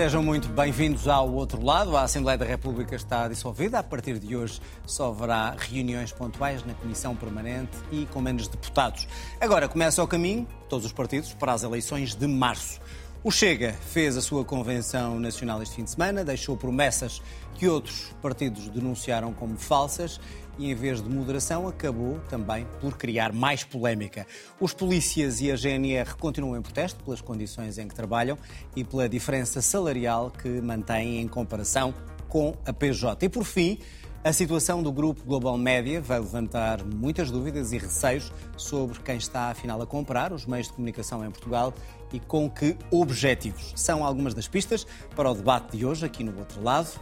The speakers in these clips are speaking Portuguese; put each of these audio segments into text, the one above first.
Sejam muito bem-vindos ao outro lado. A Assembleia da República está dissolvida. A partir de hoje só haverá reuniões pontuais na Comissão Permanente e com menos deputados. Agora começa o caminho, todos os partidos, para as eleições de março. O Chega fez a sua convenção nacional este fim de semana, deixou promessas que outros partidos denunciaram como falsas e, em vez de moderação, acabou também por criar mais polémica. Os polícias e a GNR continuam em protesto pelas condições em que trabalham e pela diferença salarial que mantêm em comparação com a PJ. E, por fim, a situação do grupo Global Média vai levantar muitas dúvidas e receios sobre quem está, afinal, a comprar os meios de comunicação em Portugal e com que objetivos. São algumas das pistas para o debate de hoje, aqui no outro lado.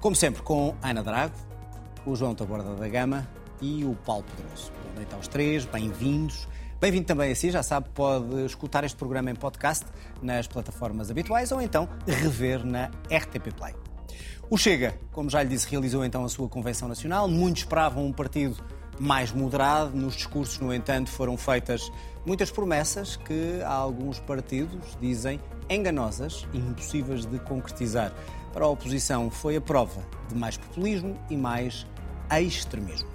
Como sempre, com Ana Drago, o João Taborda da Gama e o Paulo Pedroso. Boa noite aos três, bem-vindos. Bem-vindo também a si, já sabe, pode escutar este programa em podcast nas plataformas habituais ou então rever na RTP Play. O Chega, como já lhe disse, realizou então a sua convenção nacional. Muitos esperavam um partido mais moderado. Nos discursos, no entanto, foram feitas muitas promessas que alguns partidos dizem enganosas e impossíveis de concretizar. Para a oposição, foi a prova de mais populismo e mais extremismo.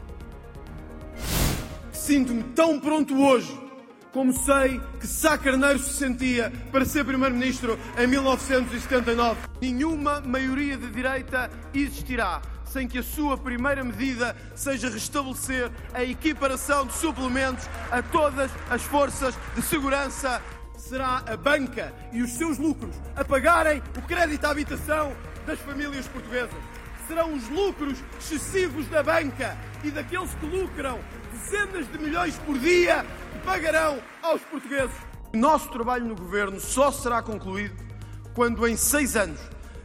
Sinto-me tão pronto hoje como sei que Sá Carneiro se sentia para ser Primeiro-Ministro em 1979. Nenhuma maioria de direita existirá sem que a sua primeira medida seja restabelecer a equiparação de suplementos a todas as forças de segurança. Será a banca e os seus lucros a pagarem o crédito à habitação das famílias portuguesas. Serão os lucros excessivos da banca e daqueles que lucram dezenas de milhões por dia que pagarão aos portugueses. O nosso trabalho no governo só será concluído quando, em seis anos,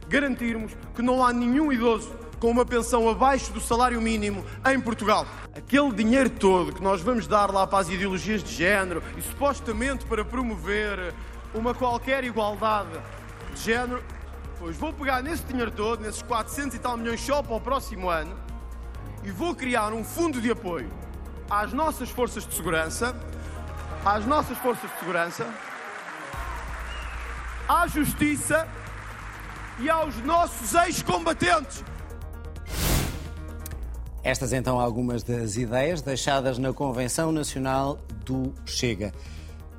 garantirmos que não há nenhum idoso com uma pensão abaixo do salário mínimo em Portugal. Aquele dinheiro todo que nós vamos dar lá para as ideologias de género e supostamente para promover uma qualquer igualdade de género, pois vou pegar nesse dinheiro todo, nesses 400 e tal milhões só para o próximo ano, e vou criar um fundo de apoio às nossas forças de segurança, às nossas forças de segurança, à justiça e aos nossos ex-combatentes. Estas então algumas das ideias deixadas na Convenção Nacional do Chega.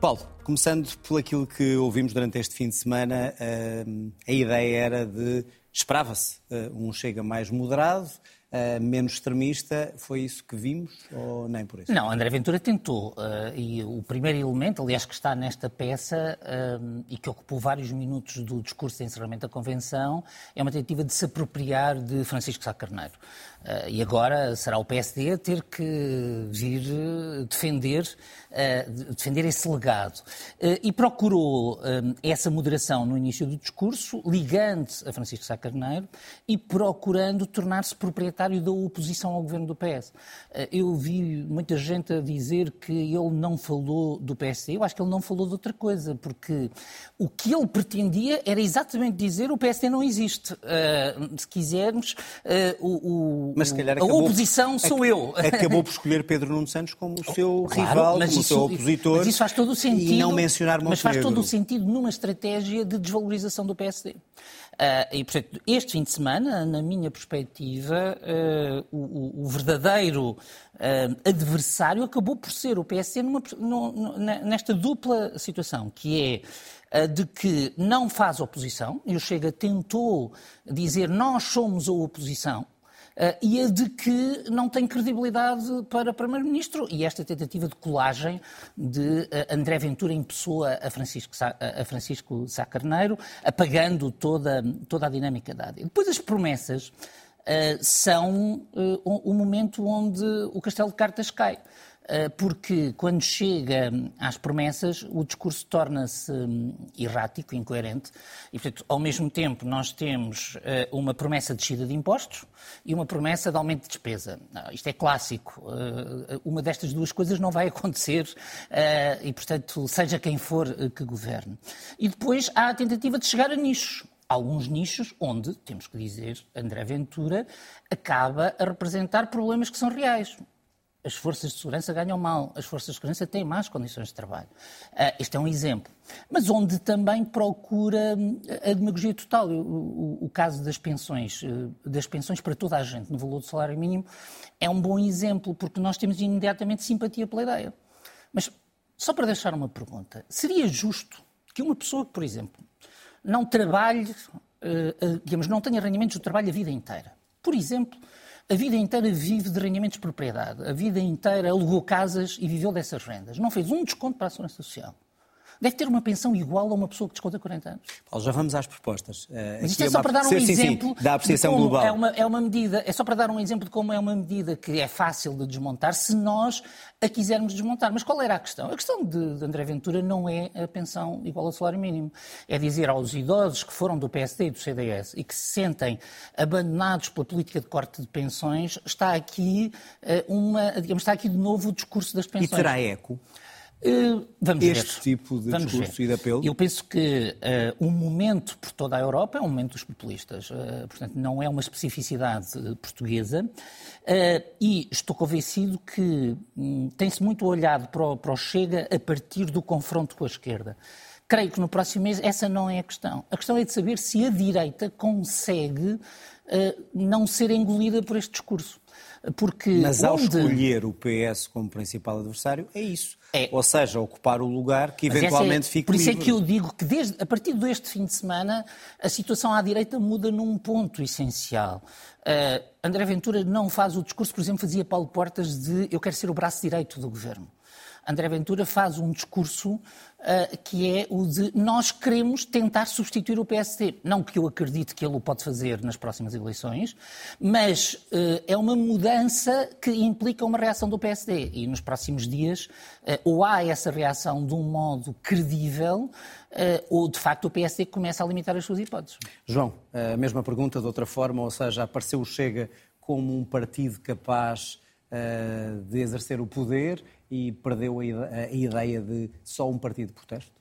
Paulo, começando por aquilo que ouvimos durante este fim de semana, eh, a ideia era de esperava-se eh, um Chega mais moderado, uh, menos extremista. Foi isso que vimos ou nem por isso? Não, André Ventura tentou. Uh, e o primeiro elemento, aliás, que está nesta peça uh, e que ocupou vários minutos do discurso de encerramento da Convenção, é uma tentativa de se apropriar de Francisco Sá Carneiro. E agora será o PSD a ter que vir defender, defender esse legado. E procurou essa moderação no início do discurso, ligando a Francisco Sá Carneiro e procurando tornar-se proprietário da oposição ao governo do PS. eu vi muita gente a dizer que ele não falou do PSD. Eu acho que ele não falou de outra coisa, porque o que ele pretendia era exatamente dizer o PSD não existe. se quisermos, o mas se calhar a oposição sou eu. Acabou por escolher Pedro Nuno Santos como o seu claro, rival, como o seu opositor. Mas isso faz todo o sentido. E não mencionar Montenegro. Mas faz todo o sentido numa estratégia de desvalorização do PSD. Ah, e, portanto, este fim de semana, na minha perspectiva, uh, o, o, verdadeiro uh, adversário acabou por ser o PSD numa, nesta dupla situação, que é de que não faz oposição, e o Chega tentou dizer nós somos a oposição, e a de que não tem credibilidade para Primeiro-Ministro. E esta tentativa de colagem de uh, André Ventura em pessoa a Francisco, Sá, a Francisco Sá Carneiro, apagando toda, toda a dinâmica da AD. Depois as promessas uh, são o momento onde o castelo de cartas cai. Eh, porque quando chega às promessas o discurso torna-se hum, errático, incoerente, e portanto, ao mesmo tempo nós temos eh, uma promessa de descida de impostos e uma promessa de aumento de despesa. Isto é clássico. Eh, uma destas duas coisas não vai acontecer e, portanto, seja quem for que governe. E depois há a tentativa de chegar a nichos alguns nichos onde, temos que dizer, André Ventura acaba a representar problemas que são reais as forças de segurança ganham mal, as forças de segurança têm más condições de trabalho. Uh, este é um exemplo. Mas onde também procura hum, a demagogia total. O, o, o caso das pensões, das pensões para toda a gente no valor do salário mínimo, é um bom exemplo, porque nós temos imediatamente simpatia pela ideia. Mas, só para deixar uma pergunta, seria justo que uma pessoa que, por exemplo, não trabalhe, uh, digamos, não tenha rendimentos do trabalho a vida inteira, por exemplo, a vida inteira vive de rendimentos de propriedade, a vida inteira alugou casas e viveu dessas rendas, não fez um desconto para a Segurança Social deve ter uma pensão igual a uma pessoa que desconta 40 anos. Paulo, já vamos às propostas. Uh, Mas isto é, é só para dar um sim, exemplo sim, da apreciação global. É uma, é uma medida, é só para dar um exemplo de como é uma medida que é fácil de desmontar se nós a quisermos desmontar. Mas qual era a questão? A questão de, de André Ventura não é a pensão igual ao salário mínimo. É dizer aos idosos que foram do PSD e do CDS e que se sentem abandonados pela política de corte de pensões, está aqui uh, uma, digamos, está aqui de novo o discurso das pensões. E terá eco? Uh, vamos este ver. tipo de vamos discurso ver. e de apelo? Eu penso que uh, um momento por toda a Europa é um momento dos populistas. Uh, portanto, não é uma especificidade portuguesa. e estou convencido que um, tem-se muito olhado para o, para o Chega a partir do confronto com a esquerda. Creio que no próximo mês essa não é a questão. A questão é de saber se a direita consegue não ser engolida por este discurso. Porque Mas ao onde... escolher o PS como principal adversário, é isso. É. Ou seja, ocupar o lugar que eventualmente é, fique Por isso livre. é que eu digo que desde, a partir deste fim de semana a situação à direita muda num ponto essencial. Uh, André Ventura não faz o discurso, por exemplo, fazia Paulo Portas de eu quero ser o braço direito do governo. André Ventura faz um discurso uh, que é o de nós queremos tentar substituir o PSD. Não que eu acredite que ele o pode fazer nas próximas eleições, mas uh, é uma mudança que implica uma reação do PSD. E nos próximos dias, uh, ou há essa reação de um modo credível, ou de facto o PSD começa a limitar as suas hipóteses. João, a mesma pergunta de outra forma, ou seja, apareceu o Chega como um partido capaz de exercer o poder e perdeu a ideia de só um partido de protesto?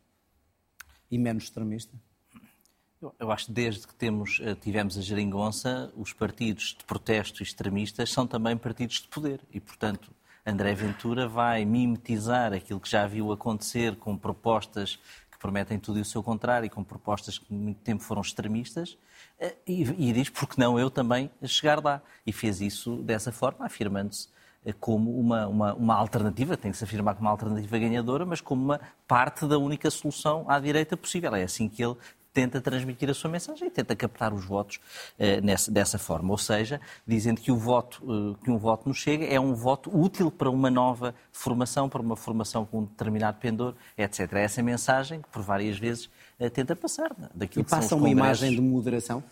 E menos extremista? Eu acho que desde que temos, eh, tivemos a geringonça, os partidos de protesto extremistas são também partidos de poder e, portanto, André Ventura vai mimetizar aquilo que já viu acontecer com propostas que prometem tudo e o seu contrário e com propostas que muito tempo foram extremistas eh, e, e diz, porque não eu também chegar lá? E fez isso dessa forma, afirmando-se eh, como uma, uma, uma, alternativa, tem que se afirmar como uma alternativa ganhadora, mas como uma parte da única solução à direita possível. É assim que ele tenta transmitir a sua mensagem e tenta captar os votos uh, nessa, dessa forma. Ou seja, dizendo que, o voto, uh, que um voto nos chega é um voto útil para uma nova formação, para uma formação com um determinado pendor, etc. É essa mensagem que, por várias vezes, uh, tenta passar. Daquilo e passa uma imagem de moderação?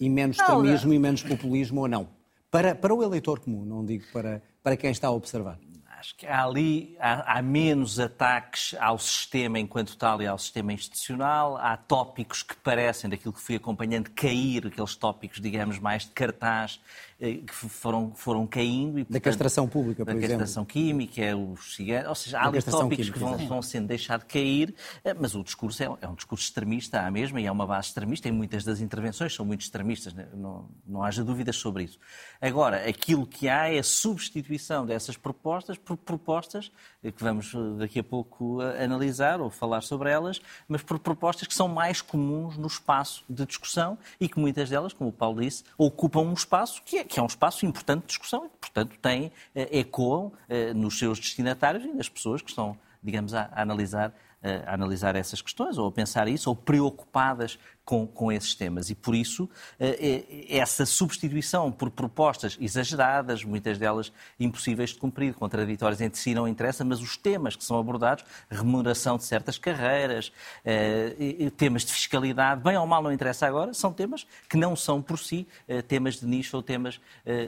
E menos extremismo e menos populismo ou não? Para, para o eleitor comum, não digo para, para quem está a observar. Acho que ali há, há, menos ataques ao sistema enquanto tal e ao sistema institucional. Há tópicos que parecem, daquilo que fui acompanhando, cair, aqueles tópicos, digamos, mais de cartaz que foram, foram caindo. E, portanto, da castração pública, por da exemplo. Da castração química, é os cigarros, ou seja, há ali tópicos que vão, vão, sendo deixados de cair, eh, mas o discurso é, é, um discurso extremista, há mesmo, e é uma base extremista, e muitas das intervenções são muito extremistas, né? não, não haja dúvidas sobre isso. Agora, aquilo que há é a substituição dessas propostas por propostas, eh, que vamos daqui a pouco analisar ou falar sobre elas, mas por propostas que são mais comuns no espaço de discussão e que muitas delas, como o Paulo disse, ocupam um espaço que é que é um espaço importante de discussão e, portanto, tem, eh, ecoam eh, nos seus destinatários e nas pessoas que estão, digamos, a, a analisar a analisar essas questões, ou a pensar isso, ou preocupadas com, com esses temas. E por isso, eh, essa substituição por propostas exageradas, muitas delas impossíveis de cumprir, contraditórias entre si, não interessa, mas os temas que são abordados, remuneração de certas carreiras, eh, temas de fiscalidade, bem ou mal não interessa agora, são temas que não são por si eh, temas de nicho ou temas,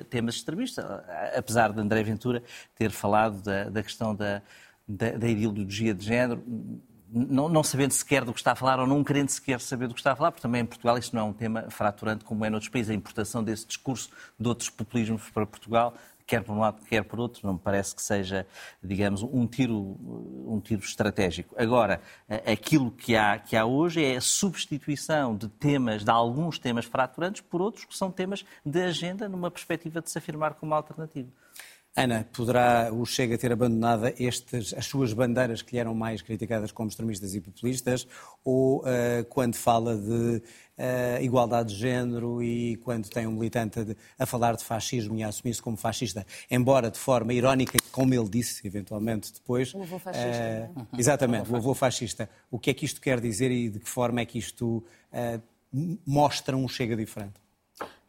temas extremistas. Apesar de André Ventura ter falado da, da questão da da, da ideologia de género, não, não, sabendo sequer do que está a falar ou não querendo sequer saber do que está a falar, porque também em Portugal isto não é um tema fraturante como é noutros países. A importação desse discurso de outros populismos para Portugal, quer por um lado, quer por outro, não me parece que seja, digamos, um tiro, um tiro estratégico. Agora, aquilo que há, que há hoje é a substituição de temas, de alguns temas fraturantes, por outros que são temas de agenda numa perspectiva de se afirmar como alternativa. Ana, poderá o Chega ter abandonado estes, as suas bandeiras que lhe eram mais criticadas como extremistas e populistas, ou uh, quando fala de uh, igualdade de género e quando tem um militante de, a falar de fascismo e a assumir-se como fascista, embora de forma irónica, como ele disse eventualmente depois. O avô fascista. Uh, exatamente, o avô fascista. O que é que isto quer dizer e de que forma é que isto mostra um Chega diferente?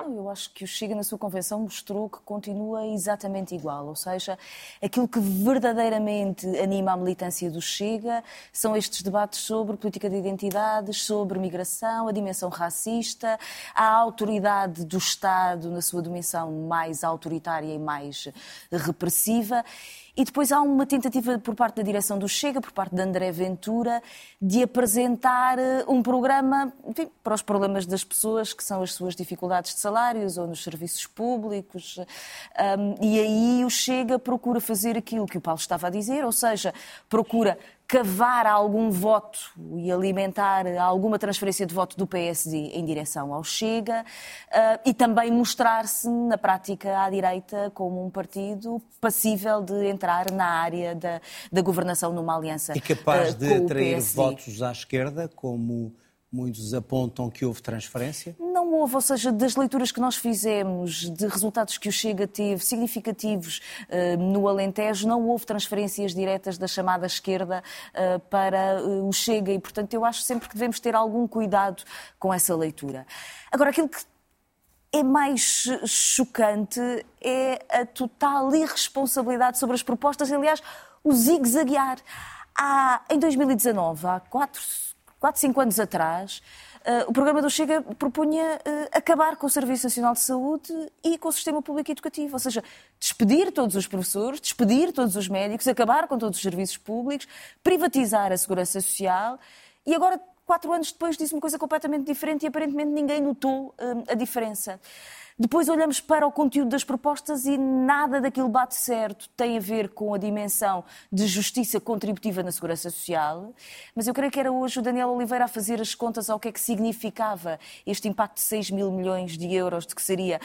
Eu acho que o Chega, na sua convenção, mostrou que continua exatamente igual. Ou seja, aquilo que verdadeiramente anima a militância do Chega são estes debates sobre política de identidades, sobre migração, a dimensão racista, a autoridade do Estado na sua dimensão mais autoritária e mais repressiva. E depois há uma tentativa por parte da direção do Chega, por parte de André Ventura, de apresentar eh, um programa enfim, para os problemas das pessoas, que são as suas dificuldades de salários ou nos serviços públicos. Um, e aí o Chega procura fazer aquilo que o Paulo estava a dizer, ou seja, procura cavar algum voto e alimentar alguma transferência de voto do PSD em direção ao Chega uh, e também mostrar-se na prática à direita como um partido passível de entrar na área da, da governação numa aliança. E capaz uh, de atrair votos à esquerda, como Muitos apontam que houve transferência? Houve, ou seja, das leituras que nós fizemos, de resultados que o Chega teve significativos uh, no Alentejo, não houve transferências diretas da chamada esquerda uh, para uh, o Chega e, portanto, eu acho sempre que devemos ter algum cuidado com essa leitura. Agora, aquilo que é mais chocante é a total irresponsabilidade sobre as propostas, aliás, o zigue-zaguear. Há, em 2019, há quatro 4, 5 anos atrás, o programa do Chega propunha uh, acabar com o Serviço Nacional de Saúde e com o sistema público educativo, ou seja, despedir todos os professores, despedir todos os médicos, acabar com todos os serviços públicos, privatizar a segurança social e agora, quatro anos depois, disse uma coisa completamente diferente e aparentemente ninguém notou uh, a diferença. Depois olhamos para o conteúdo das propostas e nada daquilo bate certo. Tem a ver com a dimensão de justiça contributiva na segurança social. Mas eu creio que era hoje o Daniel Oliveira a fazer as contas ao que é que significava este impacto de 6 mil milhões de euros, de que seria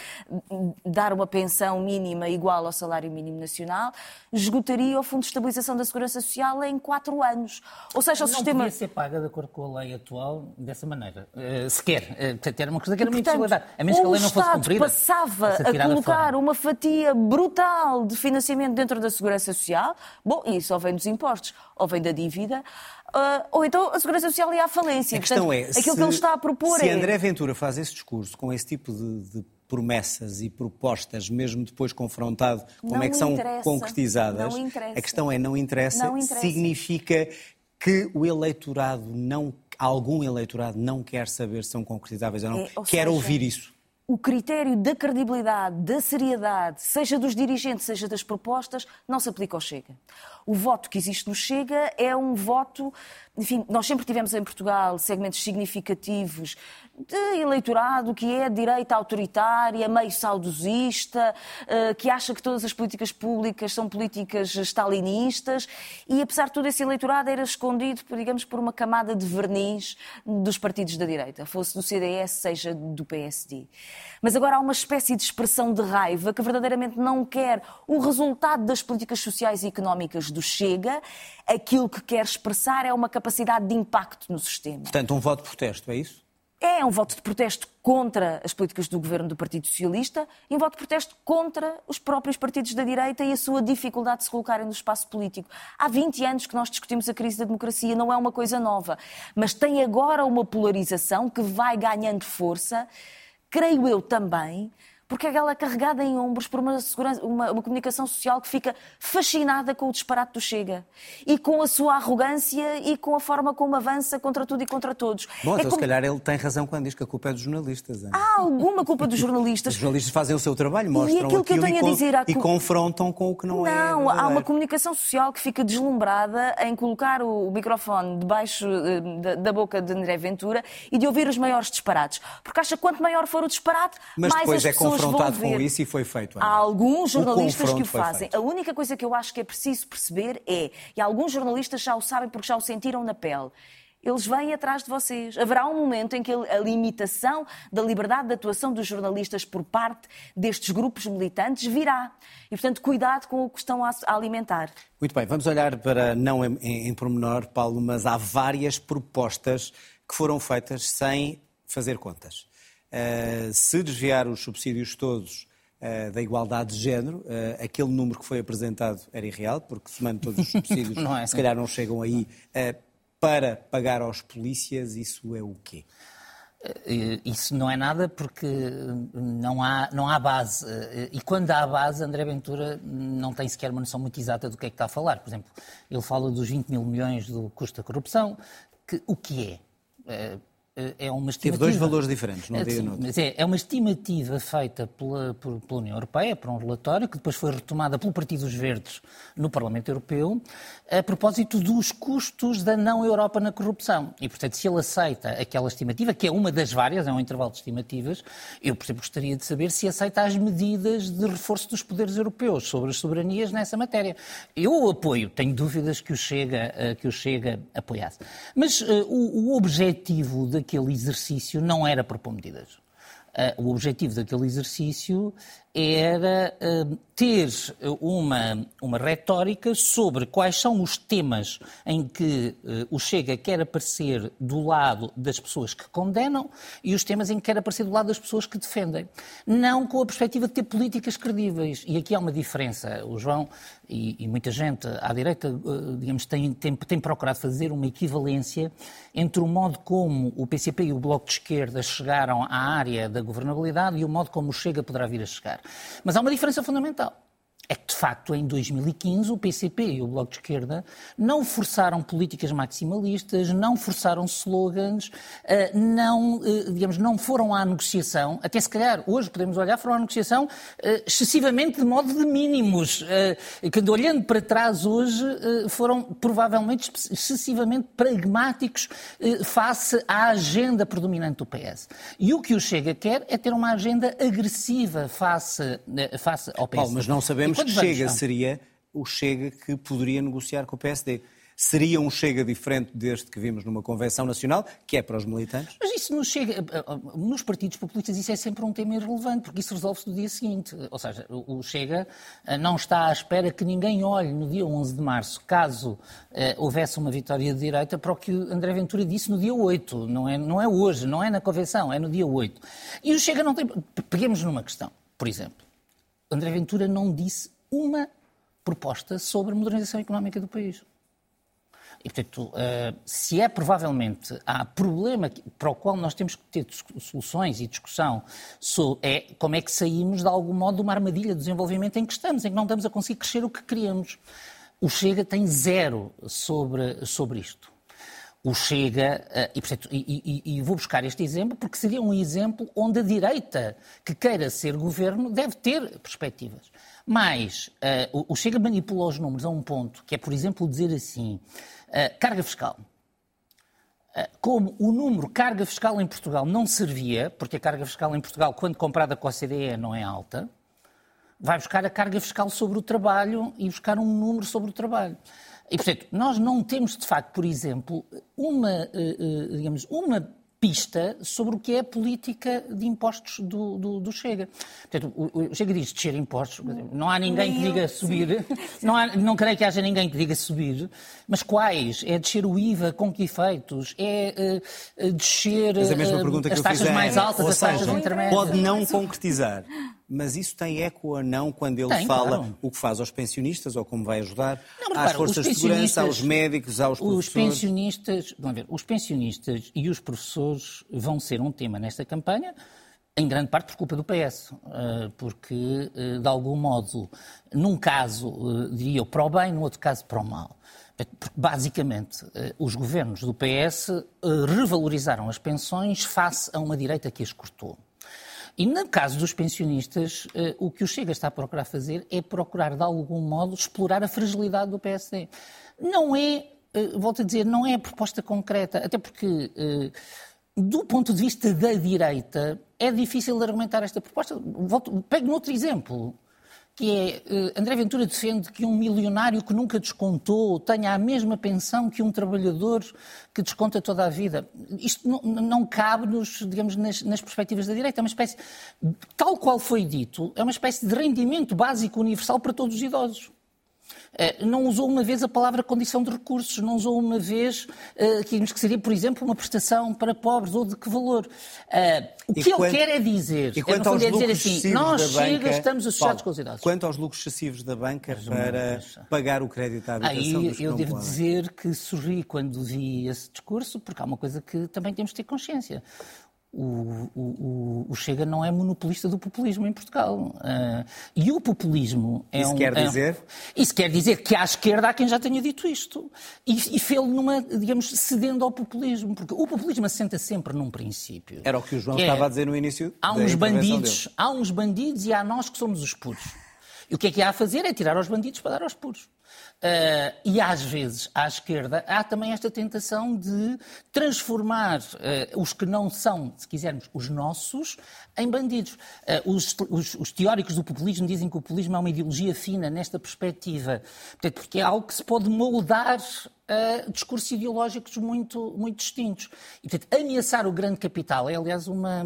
dar uma pensão mínima igual ao salário mínimo nacional, esgotaria o Fundo de Estabilização da Segurança Social em quatro anos. Ou seja, o não sistema. Não podia ser paga de acordo com a lei atual dessa maneira. Uh, sequer. Uh, era uma coisa que era uma impossibilidade. A menos que a lei não fosse cumprida passava a colocar uma fatia brutal de financiamento dentro da Segurança Social, bom, isso ou vem dos impostos ou vem da dívida, uh, ou então a Segurança Social ia à falência. A questão Portanto, é, aquilo se, que ele está a propor se é... André Ventura faz esse discurso com esse tipo de, de promessas e propostas, mesmo depois confrontado, como não é que são interessa. concretizadas, a questão é, não interessa, não interessa, significa que o eleitorado não, algum eleitorado não quer saber se são concretizáveis ou não, é, ou quer seja, ouvir isso o critério da credibilidade, da seriedade, seja dos dirigentes, seja das propostas, não se aplica ao Chega. O voto que existe no Chega é um voto. Enfim, nós sempre tivemos em Portugal segmentos significativos de eleitorado que é direita autoritária, meio saudosista, eh, que acha que todas as políticas públicas são políticas stalinistas e, apesar de tudo, esse eleitorado era escondido, digamos, por uma camada de verniz dos partidos da direita, fosse do CDS, seja do PSD. Mas agora há uma espécie de expressão de raiva que verdadeiramente não quer o resultado das políticas sociais e económicas do Chega, aquilo que quer expressar é uma capacidade de impacto no sistema. Portanto, um voto de protesto, é isso? É um voto de protesto contra as políticas do governo do Partido Socialista e um voto de protesto contra os próprios partidos da direita e a sua dificuldade de se colocarem no espaço político. Há 20 anos que nós discutimos a crise da democracia, não é uma coisa nova, mas tem agora uma polarização que vai ganhando força, creio eu também, porque ela é carregada em ombros por uma, uma, uma, comunicação social que fica fascinada com o disparate do Chega e com a sua arrogância e com a forma como avança contra tudo e contra todos. Bom, é então como... se calhar ele tem razão quando diz que a culpa é dos jornalistas. Hein? Há alguma culpa dos jornalistas. Os jornalistas fazem o seu trabalho, mostram e aquilo que eu tenho e, a dizer, e confrontam com o que não, não é. Não, há uma comunicação social que fica deslumbrada em colocar o microfone debaixo eh, da, da boca de André Ventura e de ouvir os maiores disparates. Porque acha que quanto maior for o disparate, Mas mais as é pessoas confrontado com isso e foi feito. Há alguns jornalistas que o fazem. A única coisa que eu acho que é preciso perceber é, e alguns jornalistas já o sabem porque já o sentiram na pele, eles vêm atrás de vocês. Haverá um momento em que a limitação da liberdade de atuação dos jornalistas por parte destes grupos militantes virá. E, portanto, cuidado com o que estão a alimentar. Muito bem, vamos olhar para, não em, em, em pormenor, Paulo, mas há várias propostas que foram feitas sem fazer contas. Uh, se desviar os subsídios todos uh, da igualdade de género, uh, aquele número que foi apresentado era irreal, porque somando todos os subsídios, é, se calhar não chegam aí para pagar aos polícias, isso é o quê? Isso não é nada porque não há, não há base. E quando há base, André Ventura não tem sequer uma noção muito exata do que é que está a falar. Por exemplo, ele fala dos 20 mil milhões do custo da corrupção. Que, o que é? Eh, é uma estimativa. Teve dois valores diferentes, não é, Mas é, é uma estimativa feita pela, por, pela União Europeia, por um relatório, que depois foi retomada pelo Partido dos Verdes no Parlamento Europeu, a propósito dos custos da não-Europa na corrupção. E, portanto, se ele aceita aquela estimativa, que é uma das várias, é um intervalo de estimativas, eu, por exemplo, gostaria de saber se aceita as medidas de reforço dos poderes europeus sobre as soberanias nessa matéria. Eu apoio, tenho dúvidas que o Chega, eh, que o Chega apoiasse. Mas uh, o, o objetivo de aquele exercício não era propor medidas. Uh, o objetivo daquele exercício era uh, ter uma, uma retórica sobre quais são os temas em que uh, o Chega quer aparecer do lado das pessoas que condenam e os temas em que quer aparecer do lado das pessoas que defendem. Não com a perspectiva de ter políticas credíveis. E aqui há uma diferença. O João e, e muita gente à direita, uh, digamos, tem, tem, tem procurado fazer uma equivalência entre o modo como o PCP e o Bloco de Esquerda chegaram à área da governabilidade e o modo como o Chega poderá vir a chegar. Mas há uma diferença fundamental é que, de facto, em 2015, o PCP e o Bloco de Esquerda não forçaram políticas maximalistas, não forçaram slogans, eh, não, eh, digamos, não foram à negociação, até se calhar hoje podemos olhar, foram à negociação eh, excessivamente de modo de mínimos, que olhando para trás hoje foram provavelmente excessivamente pragmáticos face à agenda predominante do PS. E o que o Chega quer é ter uma agenda agressiva face, face ao PS. Paulo, mas não sabemos que Chega seria o Chega que poderia negociar com o PSD. Seria um Chega diferente deste que vimos numa convenção nacional, que é para os militantes? Mas isso nos chega. Eh, eh, nos partidos populistas isso é sempre um tema irrelevante, porque isso resolve-se no dia seguinte. Ou seja, o Chega eh, não está à espera que ninguém olhe no dia 11 de março, caso houvesse uma vitória de direita, para o que André Ventura disse no dia 8. Não é, não é hoje, não é na convenção, é no dia 8. E o Chega não tem. Peguemos numa questão, por exemplo. André Ventura não disse uma proposta sobre a modernização económica do país. E, portanto, eh, se é provavelmente há problema para o qual nós temos que ter soluções e discussão, é como é que saímos de algum modo de uma armadilha de desenvolvimento em que estamos, em que não estamos a conseguir crescer o que queríamos. O Chega tem zero sobre, sobre isto. O Chega, eh, e, portanto, e, e, e, vou buscar este exemplo porque seria um exemplo onde a direita que queira ser governo deve ter perspectivas. Mas uh, o Chega manipula os números a um ponto, que é, por exemplo, dizer assim, uh, carga fiscal. Como o número carga fiscal em Portugal não servia, porque a carga fiscal em Portugal, quando comprada com a CDE, não é alta, vai buscar a carga fiscal sobre o trabalho e buscar um número sobre o trabalho. E, portanto, nós não temos, de facto, por exemplo, uma, digamos, uma pista sobre o que é a política de impostos do, do, do Chega. Portanto, o, o, Chega diz descer impostos, não há ninguém que diga subir, não, há, não creio que haja ninguém que diga subir, mas quais? É descer o IVA, com que efeitos? É uh, descer mas a mesma pergunta uh, as taxas mais altas, as taxas intermédias? Pode não concretizar mas isso tem eco ou não quando ele tem, fala claro. o que faz aos pensionistas ou como vai ajudar não, às forças de segurança, aos médicos, aos professores? Os pensionistas, vamos ver, os pensionistas e os professores vão ser um tema nesta campanha, em grande parte por culpa do PS, eh, porque, eh, de algum modo, num caso, eh, diria eu, para o bem, no outro caso, para o mal. Porque, basicamente, os governos do PS revalorizaram as pensões face a uma direita que as cortou. E no caso dos pensionistas, eh, o que o Chega está a procurar fazer é procurar, de algum modo, explorar a fragilidade do PSD. Não é, eh, volto a dizer, não é a proposta concreta, até porque, eh, do ponto de vista da direita, é difícil argumentar esta proposta. Volto, pego outro exemplo. Que é uh, André Ventura defende que um milionário que nunca descontou tenha a mesma pensão que um trabalhador que desconta toda a vida. Isto não, não cabe nos, digamos, nas, nas, perspectivas da direita. É uma espécie, tal qual foi dito, é uma espécie de rendimento básico universal para todos os idosos. Eh, não usou uma vez a palavra condição de recursos, não usou uma vez uh, que seria, por exemplo, uma prestação para pobres ou de que valor. Uh, o que ele quer é dizer, e quanto é, aos é dizer assim, nós chega, banca, estamos associados Paulo, com os idosos. Quanto aos lucros excessivos da banca para pagar o crédito à habitação Aí eu devo podem. dizer que sorri quando vi esse discurso, porque há uma coisa que também temos de ter consciência o, o, o, Chega não é monopolista do populismo em Portugal. Uh, e o populismo é isso um. Quer é, dizer? Isso quer dizer que à esquerda há quem já tenha dito isto. E, e fê-lo numa, digamos, cedendo ao populismo. Porque o populismo assenta sempre num princípio. Era o que o João estava a dizer no início. Há uns bandidos, dele. há uns bandidos e há nós que somos os puros. E o que é que há a fazer é tirar aos bandidos para dar aos puros. Uh, e às vezes, à esquerda, há também esta tentação de transformar uh, os que não são, se quisermos, os nossos, em bandidos. Uh, os, os, os, teóricos do populismo dizem que o populismo é uma ideologia fina nesta perspectiva, Portanto, porque é algo que se pode moldar uh, discursos ideológicos muito, muito distintos. E, portanto, ameaçar o grande capital é, aliás, uma,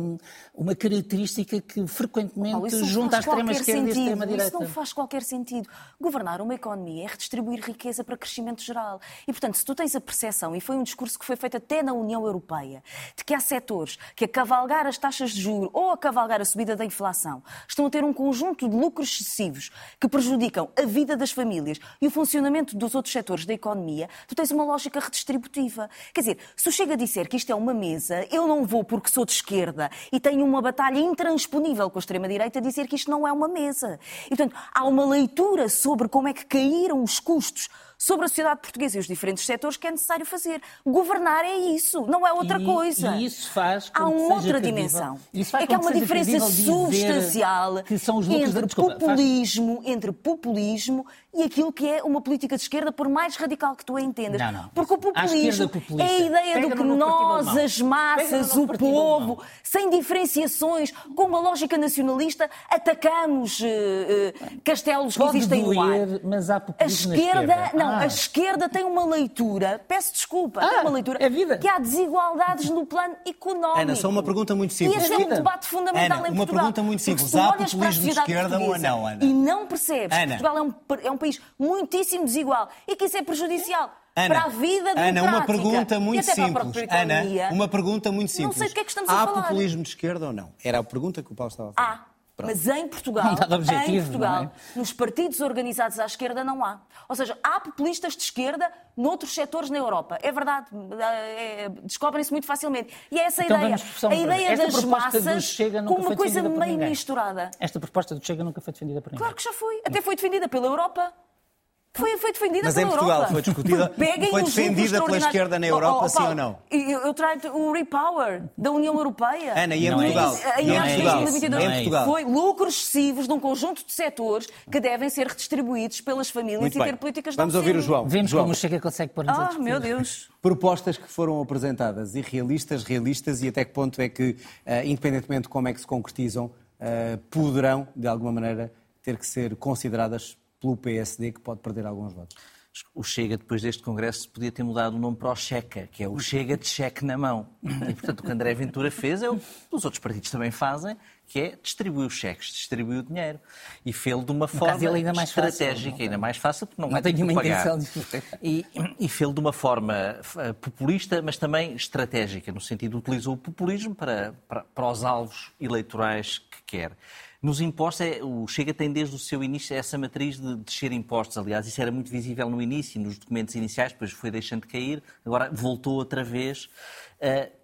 uma característica que frequentemente junta à extrema-esquerda e à extrema-direita. Isso não faz qualquer sentido. Governar uma economia é redistribuir riqueza para crescimento geral. E, portanto, se tu tens a percepção, e foi um discurso que foi feito até na União Europeia, de que há setores que a cavalgar as taxas de juros ou a cavalgar a subida da inflação estão a ter um conjunto de lucros excessivos que prejudicam a vida das famílias e o funcionamento dos outros setores da economia, tu tens uma lógica redistributiva. Quer dizer, se o Chega a dizer que isto é uma mesa, eu não vou porque sou de esquerda e tenho uma batalha intransponível com a extrema-direita dizer que isto não é uma mesa. E, portanto, há uma leitura sobre como é que caíram os custos sobre a sociedade portuguesa e os diferentes setores que é necessário fazer. Governar é isso, não é outra e, coisa. E isso faz Há uma outra credível. dimensão. é que há uma diferença substancial entre Desculpa, populismo, faz... entre populismo e aquilo que é uma política de esquerda, por mais radical que tu a entendas. Não, não. Porque o populismo é a ideia Pega do que nós, as massas, o povo, sem diferenciações, com uma lógica nacionalista, atacamos uh, uh, castelos Pode que existem doer, no ar. Mas há populismo a esquerda, esquerda. Não, ah. a esquerda tem uma leitura, peço desculpa, ah, tem uma leitura é vida. que há desigualdades no plano económico. Ana, só uma pergunta muito simples. E esse é, é um debate fundamental Ana, em Portugal. Uma pergunta muito simples. Há populismo de esquerda ou não, Ana? E não percebes Ana. que Portugal é um, é um país muitíssimo desigual e que isso é prejudicial. Ana, para a vida Ana, uma pergunta muito simples. Ana, uma pergunta muito simples. Não sei do que é que estamos Há a falar. Há populismo de esquerda ou não? Era a pergunta que o Paulo estava a fazer. Há. Pronto. Mas em Portugal, objetivo, em Portugal é? nos partidos organizados à esquerda não há. Ou seja, há populistas de esquerda noutros setores na Europa. É verdade, é, descobrem-se muito facilmente. E é essa a então, ideia. a ideia das massas com uma coisa meio misturada. Esta proposta do Chega nunca foi defendida por ninguém. Claro que já foi. Até foi defendida pela Europa. Foi, foi defendida Mas pela em Portugal Europa. foi discutida, foi defendida pela esquerda na Europa, oh, oh, sim ou não? Eu, eu trago o repower da União Europeia. Ana, e em Portugal? É em, em, Portugal. em Portugal? Foi lucros excessivos de um conjunto de setores que devem ser redistribuídos pelas famílias Muito e bem. ter políticas de Vamos ouvir o João. Vemos João. como o Chega consegue pôr-nos Ah, meu Deus. Propostas que foram apresentadas, irrealistas, realistas e até que ponto é que, uh, independentemente de como é que se concretizam, uh, poderão, de alguma maneira, ter que ser consideradas pelo PSD, que pode perder alguns votos? o Chega, depois deste Congresso, podia ter mudado o nome para o Checa, que é o Chega de cheque na mão. E, portanto, o que André Ventura fez é o que os outros partidos também fazem, que é distribuir os cheques, distribuir o dinheiro. E fê-lo de uma forma ainda mais estratégica, fácil, ainda mais fácil, porque não, não tenho nenhuma intenção de E, e fê-lo de uma forma eh, populista, mas também estratégica, no sentido de utilizou o populismo para, para, para os alvos eleitorais que quer. Nos impostos, é, o Chega tem desde o seu início essa matriz de descer impostos. Aliás, isso era muito visível no início, nos documentos iniciais, depois foi deixando de cair, agora voltou outra vez. Uh,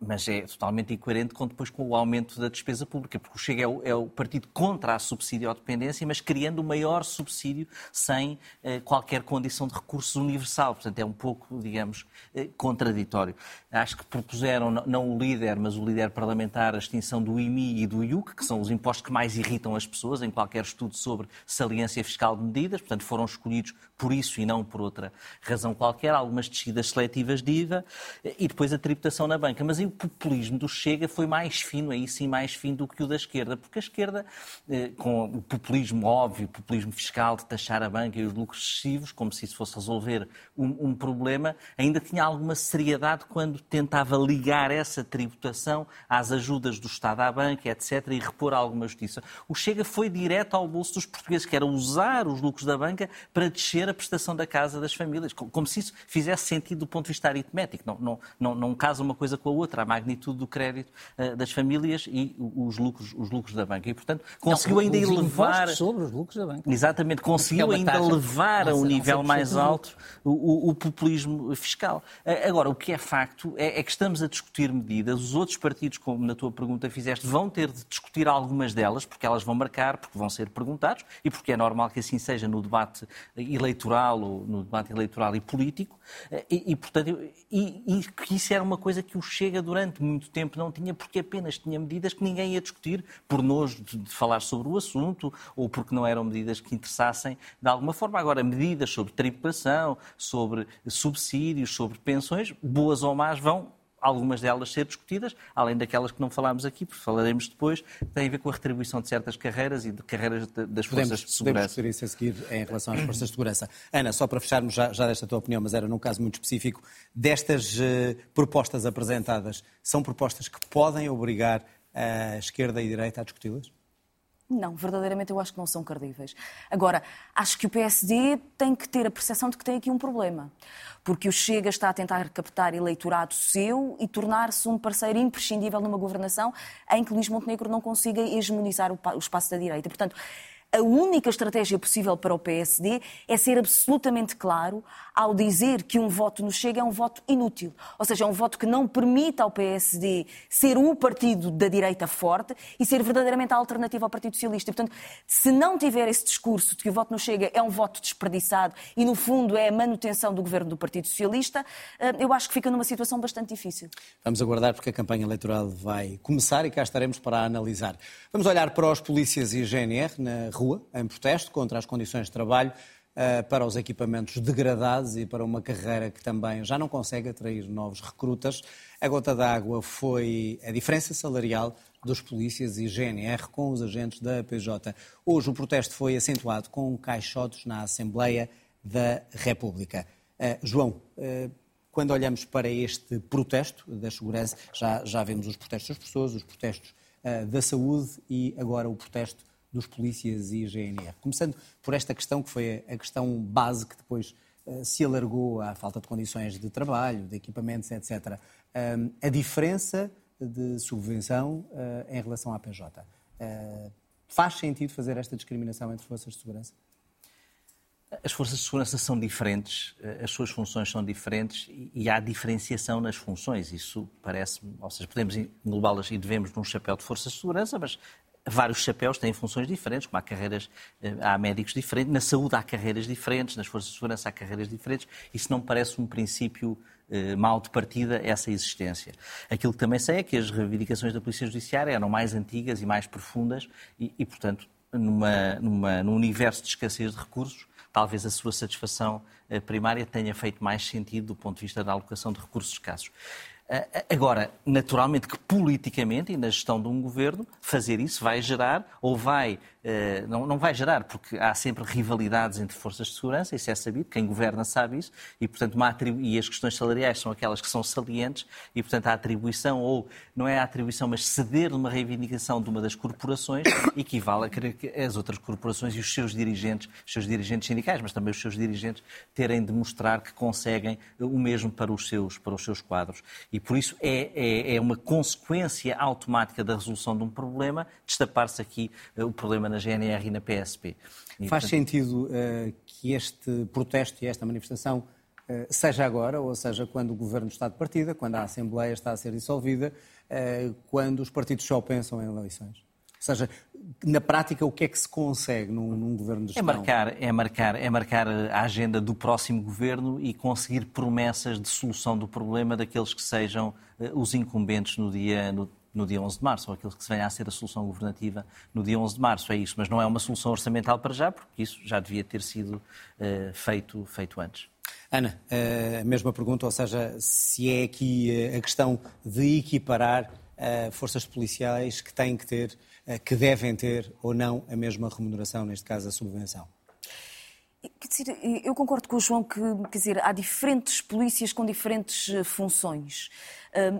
mas é totalmente incoerente com, depois com o aumento da despesa pública, porque o Chega é o, é o partido contra a subsídio à dependência, mas criando o maior subsídio sem eh, qualquer condição de recursos universal. Portanto, é um pouco, digamos, eh, contraditório. Acho que propuseram, não o líder, mas o líder parlamentar, a extinção do IMI e do IUC, que são os impostos que mais irritam as pessoas em qualquer estudo sobre saliência fiscal de medidas. Portanto, foram escolhidos por isso e não por outra razão qualquer. Algumas descidas seletivas de IVA e depois a tributação na banca mas aí o populismo do Chega foi mais fino, aí sim mais fino do que o da esquerda, porque a esquerda, eh, com o populismo óbvio, o populismo fiscal de taxar a banca e os lucros excessivos, como se isso fosse resolver um, um problema, ainda tinha alguma seriedade quando tentava ligar essa tributação às ajudas do Estado à banca, etc., e repor alguma justiça. O Chega foi direto ao bolso dos portugueses, que era usar os lucros da banca para descer a prestação da casa das famílias, como se isso fizesse sentido do ponto de vista aritmético. Não, não, não, não casa uma coisa com a outra, a magnitude do crédito uh, das famílias e os lucros, os lucros da banca. E, portanto, conseguiu não, ainda elevar. sobre os lucros da banca. Exatamente, conseguiu é ainda levar a um nível mais alto o, o, populismo fiscal. Uh, agora, o que é facto é, é, que estamos a discutir medidas. Os outros partidos, como na tua pergunta fizeste, vão ter de discutir algumas delas, porque elas vão marcar, porque vão ser perguntados e porque é normal que assim seja no debate eleitoral ou no debate eleitoral e político. Uh, e, e, portanto, e, e que isso era uma coisa que o Chega durante muito tempo não tinha, porque apenas tinha medidas que ninguém ia discutir por nojo de, de falar sobre o assunto ou porque não eram medidas que interessassem de alguma forma. Agora, medidas sobre tributação, sobre subsídios, sobre pensões, boas ou más, vão algumas delas ser discutidas, além daquelas que não falámos aqui, porque falaremos depois, que têm a ver com a retribuição de certas carreiras e de carreiras das podemos, forças de segurança. Podemos isso a seguir em relação às forças de segurança. Ana, só para fecharmos já, já desta tua opinião, mas era num caso muito específico, destas uh, propostas apresentadas, são propostas que podem obrigar a esquerda e a direita a discuti-las? Não, verdadeiramente eu acho que não são credíveis. Agora, acho que o PSD tem que ter a percepção de que tem aqui um problema. Porque o Chega está a tentar captar eleitorado seu e tornar-se um parceiro imprescindível numa governação em que Luís Montenegro não consiga hegemonizar o espaço da direita. Portanto, a única estratégia possível para o PSD é ser absolutamente claro ao dizer que um voto no Chega é um voto inútil. Ou seja, é um voto que não permite ao PSD ser o partido da direita forte e ser verdadeiramente a alternativa ao Partido Socialista. E, portanto, se não tiver esse discurso de que o voto no Chega é um voto desperdiçado e, no fundo, é a manutenção do governo do Partido Socialista, eh, eu acho que fica numa situação bastante difícil. Vamos aguardar porque a campanha eleitoral vai começar e cá estaremos para a analisar. Vamos olhar para os polícias e GNR na rua rua, em protesto contra as condições de trabalho, eh, para os equipamentos degradados e para uma carreira que também já não consegue atrair novos recrutas. A gota d'água foi a diferença salarial dos polícias e GNR com os agentes da PJ. Hoje o protesto foi acentuado com caixotes na Assembleia da República. Uh, João, uh, quando olhamos para este protesto da segurança, já, já vemos os protestos das pessoas, os protestos da saúde e agora o protesto dos polícias e GNR. Começando por esta questão, que foi a questão base que depois uh, se alargou à falta de condições de trabalho, de equipamentos, etc. Um, a diferença de subvenção uh, em relação à PJ. Faz sentido fazer esta discriminação entre forças de segurança? As forças de segurança são diferentes, as suas funções são diferentes e há diferenciação nas funções. Isso parece-me, ou seja, podemos englobá-las e devemos num chapéu de forças de segurança, mas vários chapéus têm funções diferentes, como há carreiras, eh, há médicos diferentes, na saúde há carreiras diferentes, nas forças de segurança há carreiras diferentes. Isso não parece um princípio eh, mal de partida, essa existência. Aquilo que também sei é que as reivindicações da Polícia Judiciária eram mais antigas e mais profundas e, e portanto, numa, numa, num universo de escassez de recursos, talvez a sua satisfação eh, primária tenha feito mais sentido do ponto de vista da alocação de recursos escassos. Agora, naturalmente que politicamente e na gestão de um governo, fazer isso vai gerar ou vai não, não vai gerar, porque há sempre rivalidades entre forças de segurança, isso é sabido, quem governa sabe isso, e, portanto, uma e as questões salariais são aquelas que são salientes, e, portanto, a atribuição, ou não é a atribuição, mas ceder numa reivindicação de uma das corporações, equivale a querer que as outras corporações e os seus dirigentes, os seus dirigentes sindicais, mas também os seus dirigentes, terem de mostrar que conseguem o mesmo para os seus, para os seus quadros. E, por isso, é, é, é uma consequência automática da resolução de um problema, destapar-se aqui eh, o problema na GNR e na PSP. E, Faz portanto... sentido uh, que este protesto e esta manifestação uh, seja agora, ou seja, quando o governo está de partida, quando a Assembleia está a ser dissolvida, uh, quando os partidos só pensam em eleições? Ou seja, na prática, o que é que se consegue num, num, governo de gestão? É marcar, é, marcar, é marcar a agenda do próximo governo e conseguir promessas de solução do problema daqueles que sejam os incumbentes no dia, no, no dia 11 de março, ou aquilo que se venha a ser a solução governativa no dia 11 de março. É isso, mas não é uma solução orçamental para já, porque isso já devia ter sido uh, feito, feito antes. Ana, a mesma pergunta, ou seja, se é aqui a questão de equiparar forças policiais que têm que ter, que devem ter ou não a mesma remuneração, neste caso a subvenção. Quer dizer, eu concordo com o João que quer dizer, há diferentes polícias com diferentes eh, funções.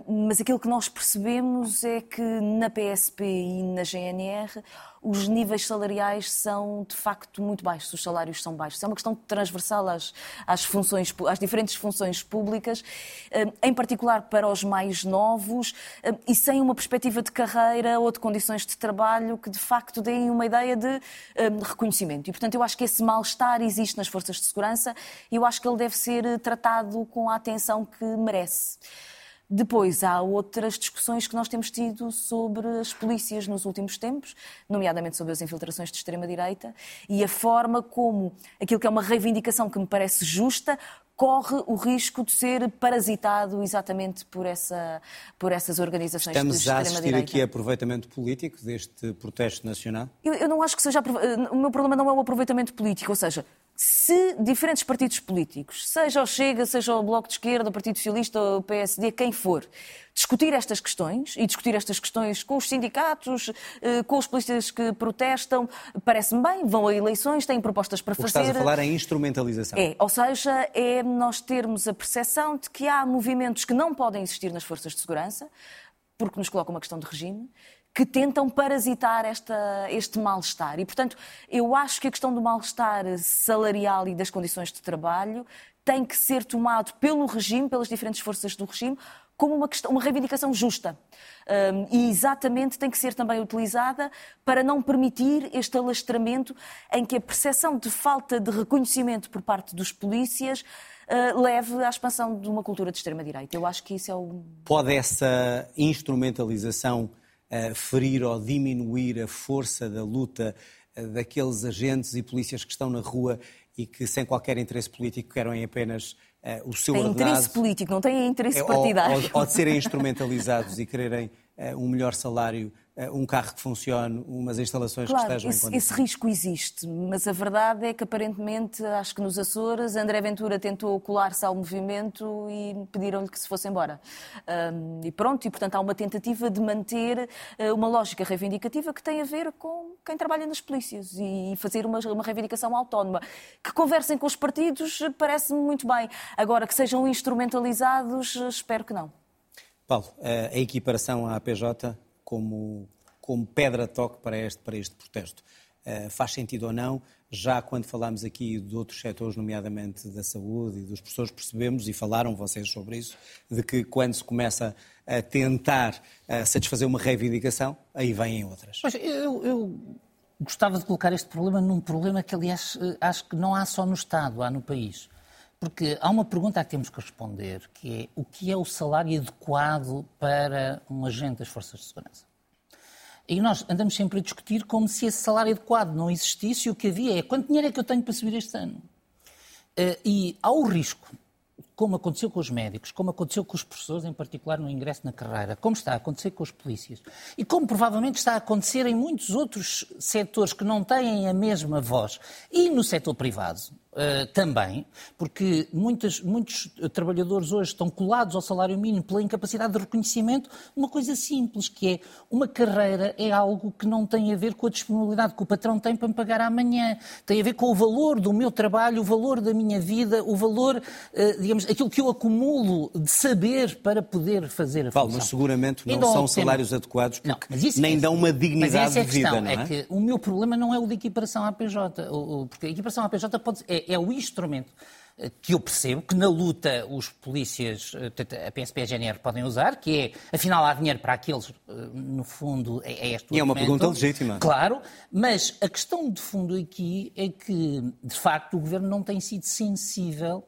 Mas aquilo que nós percebemos é que na PSP e na GNR os níveis salariais são de facto muito baixos, os salários são baixos. É uma questão transversal às, às, funções, às diferentes funções públicas, em particular para os mais novos e sem uma perspectiva de carreira ou de condições de trabalho que de facto deem uma ideia de reconhecimento. E portanto eu acho que esse mal-estar existe nas forças de segurança e eu acho que ele deve ser tratado com a atenção que merece. Depois há outras discussões que nós temos tido sobre as polícias nos últimos tempos, nomeadamente sobre as infiltrações de extrema-direita e a forma como aquilo que é uma reivindicação que me parece justa corre o risco de ser parasitado exatamente por, essa, por essas organizações Estamos de extrema-direita. Estamos a assistir aqui a aproveitamento político deste protesto nacional? Eu, eu não acho que seja... O meu problema não é o aproveitamento político, ou seja, se diferentes partidos políticos, seja o Chega, seja o Bloco de Esquerda, o Partido Socialista, o PSD, quem for, discutir estas questões e discutir estas questões com os sindicatos, eh, com os polícias que protestam, parece-me bem, vão a eleições, têm propostas para fazer. O que estás a falar é instrumentalização. É, ou seja, é nós termos a percepção de que há movimentos que não podem existir nas forças de segurança, porque nos colocam uma questão de regime, que tentam parasitar esta, este mal-estar. E, portanto, eu acho que a questão do mal-estar salarial e das condições de trabalho tem que ser tomado pelo regime, pelas diferentes forças do regime, como uma, questão, uma reivindicação justa. Um, e exatamente tem que ser também utilizada para não permitir este alastramento em que a percepção de falta de reconhecimento por parte dos polícias uh, leve à expansão de uma cultura de extrema-direita. Eu acho que isso é o. Pode essa instrumentalização ferir ou diminuir a força da luta eh, daqueles agentes e polícias que estão na rua e que, sem qualquer interesse político, querem apenas uh, o seu tem ordenado. interesse político, não têm interesse partidário. Ou, ou, ou de serem instrumentalizados e quererem uh, um melhor salário um carro que funcione, umas instalações claro, que estejam esse, em condições. Esse risco existe, mas a verdade é que aparentemente, acho que nos Açores, André Ventura tentou colar-se ao movimento e pediram-lhe que se fosse embora. Um, e pronto, e portanto há uma tentativa de manter uh, uma lógica reivindicativa que tem a ver com quem trabalha nas polícias e fazer uma, uma reivindicação autónoma. Que conversem com os partidos parece-me muito bem. Agora, que sejam instrumentalizados, espero que não. Paulo, a equiparação à APJ como, como pedra-toque para este, para este protesto. Uh, faz sentido ou não? Já quando falámos aqui de outros setores, nomeadamente da saúde e dos professores, percebemos, e falaram vocês sobre isso, de que quando se começa a tentar uh, satisfazer uma reivindicação, aí vêm outras. Pois, eu, eu gostava de colocar este problema num problema que, aliás, eh, acho que não há só no Estado, há no país. Porque há uma pergunta a que temos que responder, que é o que é o salário adequado para um agente das forças de segurança? E nós andamos sempre a discutir como se esse salário adequado não existisse e o que havia é quanto dinheiro é que eu tenho para subir este ano? Eh, e há o risco, como aconteceu com os médicos, como aconteceu com os professores, em particular no ingresso na carreira, como está a acontecer com os polícias e como provavelmente está a acontecer em muitos outros setores que não têm a mesma voz e no setor privado. Uh, também, porque muitas, muitos trabalhadores hoje estão colados ao salário mínimo pela incapacidade de reconhecimento uma coisa simples, que é uma carreira é algo que não tem a ver com a disponibilidade que o patrão tem para me pagar amanhã, tem a ver com o valor do meu trabalho, o valor da minha vida, o valor, uh, digamos, aquilo que eu acumulo de saber para poder fazer a Paulo, função. mas seguramente não são salários adequados porque não, nem é, dão uma dignidade é de vida, não é? é que o meu problema não é o de equiparação à PJ, porque a equiparação à PJ pode, é é o instrumento eh, que eu percebo que na luta os polícias, eh, a PSP e a GNR podem usar, que é, afinal, há dinheiro para aqueles, eh, no fundo, é, é este E é uma pergunta legítima. Claro, mas a questão de fundo aqui é que, de facto, o Governo não tem sido sensível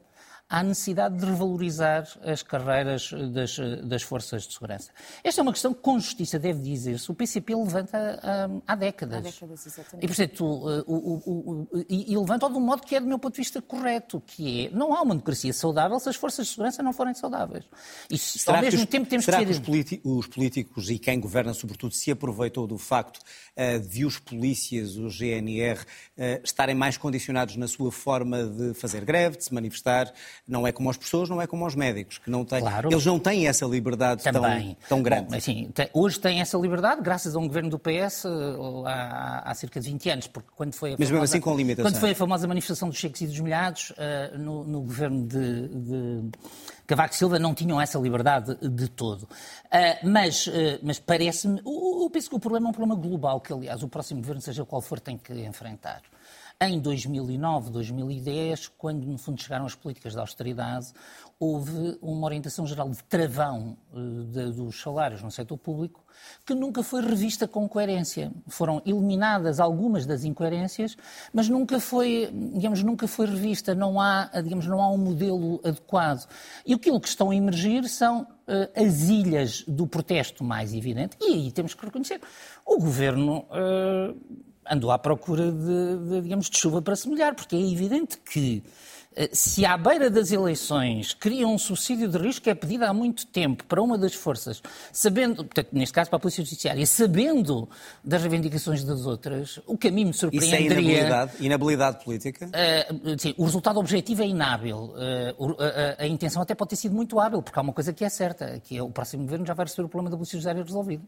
há necessidade de revalorizar as carreiras das, das forças de segurança. Esta é uma questão que, com justiça, deve dizer-se, o PCP levanta hum, há décadas. Há décadas, exatamente. E, portanto, o, o, o, e, e levanta-o de um modo que é, do meu ponto de vista, correto, que é, não há uma democracia saudável se as forças de segurança não forem saudáveis. E, será ao mesmo que, tempo, temos será que, que os, os, políticos e quem governa, sobretudo, se aproveitou do facto uh, de os polícias, o GNR, uh, eh, estarem mais condicionados na sua forma de fazer greve, de se manifestar, não é como as pessoas, não é como os médicos, que não têm, claro. eles não têm essa liberdade tão, tão grande. Bom, assim, hoje têm essa liberdade graças a um governo do PS eh, há, há cerca de 20 anos, porque quando foi a Mas famosa, assim com limitações. Quando foi a famosa manifestação dos cheques e dos molhados, uh, no, no, governo de, de Cavaco Silva não tinham essa liberdade de todo. Uh, mas, uh, mas parece-me, eu penso que o problema é um problema global, que aliás o próximo governo, seja qual for, tem que enfrentar. Em 2009, 2010, quando no fundo chegaram as políticas de austeridade, houve uma orientação geral de travão eh, de, dos salários no setor público que nunca foi revista com coerência. Foram eliminadas algumas das incoerências, mas nunca foi, digamos, nunca foi revista. Não há, digamos, não há um modelo adequado. E aquilo que estão a emergir são uh, as ilhas do protesto mais evidente. E aí temos que reconhecer. O governo uh, andou à procura de, de, digamos, de chuva para se molhar, porque é evidente que eh, se à beira das eleições cria um subsídio de risco que é pedido há muito tempo para uma das forças, sabendo, portanto, neste caso para a Polícia Judiciária, sabendo das reivindicações das outras, o que a mim me surpreenderia... Isso é inabilidade, inabilidade política? Uh, sim, o resultado objetivo é inábil. Uh, a, a, a, intenção até pode ter sido muito hábil, porque há uma coisa que é certa, que é o próximo governo já vai receber o problema da Polícia Judiciária resolvido.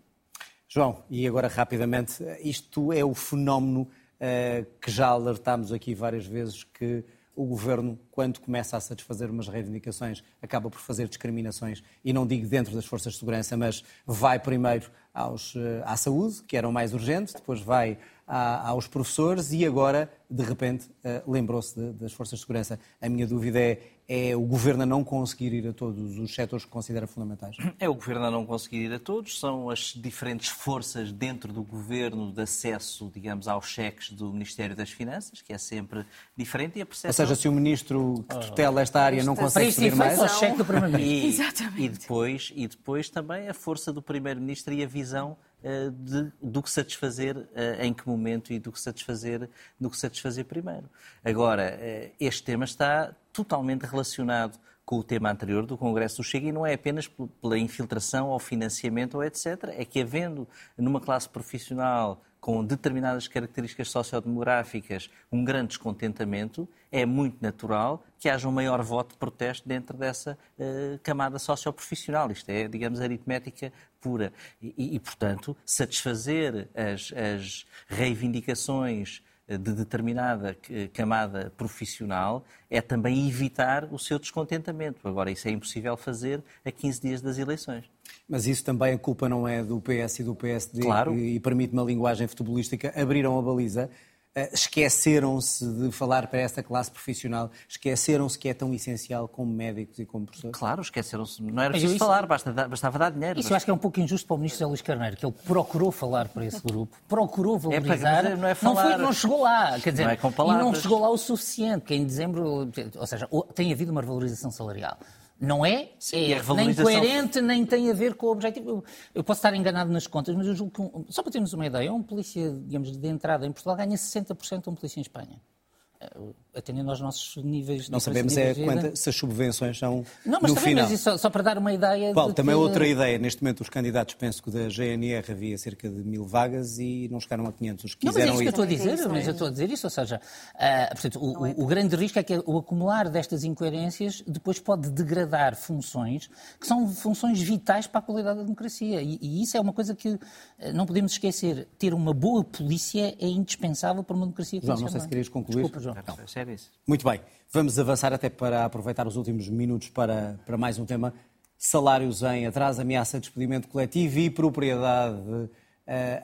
João, e agora rapidamente, isto é o fenómeno uh, que já alertámos aqui várias vezes que o governo, quando começa a satisfazer umas reivindicações, acaba por fazer discriminações, e não digo dentro das forças de segurança, mas vai primeiro aos, eh, à saúde, que era o mais urgente, depois vai aos professores e agora, de repente, uh, lembrou-se das forças de segurança. A minha dúvida é, é o governo a não conseguir ir a todos os setores que considera fundamentais? É o governo a não conseguir ir a todos, são as diferentes forças dentro do governo de acesso, digamos, aos cheques do Ministério das Finanças, que é sempre diferente. E a percepção... Ou seja, se o ministro que tutela esta área não consegue pedir mais... o cheque do Primeiro-Ministro. E, e, depois, e depois também a força do Primeiro-Ministro e a visão eh, de, do que satisfazer eh, em que momento e do que satisfazer, do que satisfazer primeiro. Agora, eh, este tema está totalmente relacionado com o tema anterior do Congresso do Chega e não é apenas pela infiltração ou financiamento ou etc. É que havendo numa classe profissional com determinadas características sociodemográficas um grande descontentamento, é muito natural que haja um maior voto de protesto dentro dessa uh, camada socioprofissional. Isto é, digamos, aritmética pura. E, e portanto, satisfazer as, as reivindicações de determinada camada profissional é também evitar o seu descontentamento. Agora, isso é impossível fazer a 15 dias das eleições. Mas isso também a culpa não é do PS e do PSD, claro. e permite uma linguagem futebolística, abriram a baliza eh, esqueceram-se de falar para essa classe profissional, esqueceram-se que é tão essencial como médicos e como professores? Claro, esqueceram-se. Não era preciso isso, falar, basta, bastava dar dinheiro. Isso eu acho que é um pouco injusto para o ministro José Luís Carneiro, que ele procurou falar para esse grupo, procurou valorizar, é, não, é falar, não, foi, não, chegou lá, quer dizer, não é e não chegou lá o suficiente, que em dezembro, ou seja, tem havido uma revalorização salarial. Não é, Sim, é nem coerente, nem tem a ver com o objetivo. Eu, eu, posso estar enganado nas contas, mas eu julgo que, um, só para termos uma ideia, um polícia, digamos, de entrada em Portugal ganha 60% de um polícia em Espanha. Eh, atendendo aos nossos níveis Não sabemos é quanta, se as subvenções são não, mas no também, final. Mas só, só, para dar uma ideia... Paulo, também que... outra ideia. Neste momento os candidatos, penso que da GNR havia cerca de mil vagas e não chegaram a 500. Os que não, mas é isso que eu estou a dizer, mas eu estou a dizer isso, ou seja, uh, portanto, o, o, o, grande risco é que o acumular destas incoerências depois pode degradar funções que são funções vitais para a qualidade da democracia. E, e isso é uma coisa que uh, não podemos esquecer. Ter uma boa polícia é indispensável para uma democracia que João, não sei se querias concluir. Desculpa, João. Não, sério isso. Muito bem. Vamos avançar até para aproveitar os últimos minutos para, para mais um tema. Salários em atraso, ameaça de despedimento coletivo e propriedade uh,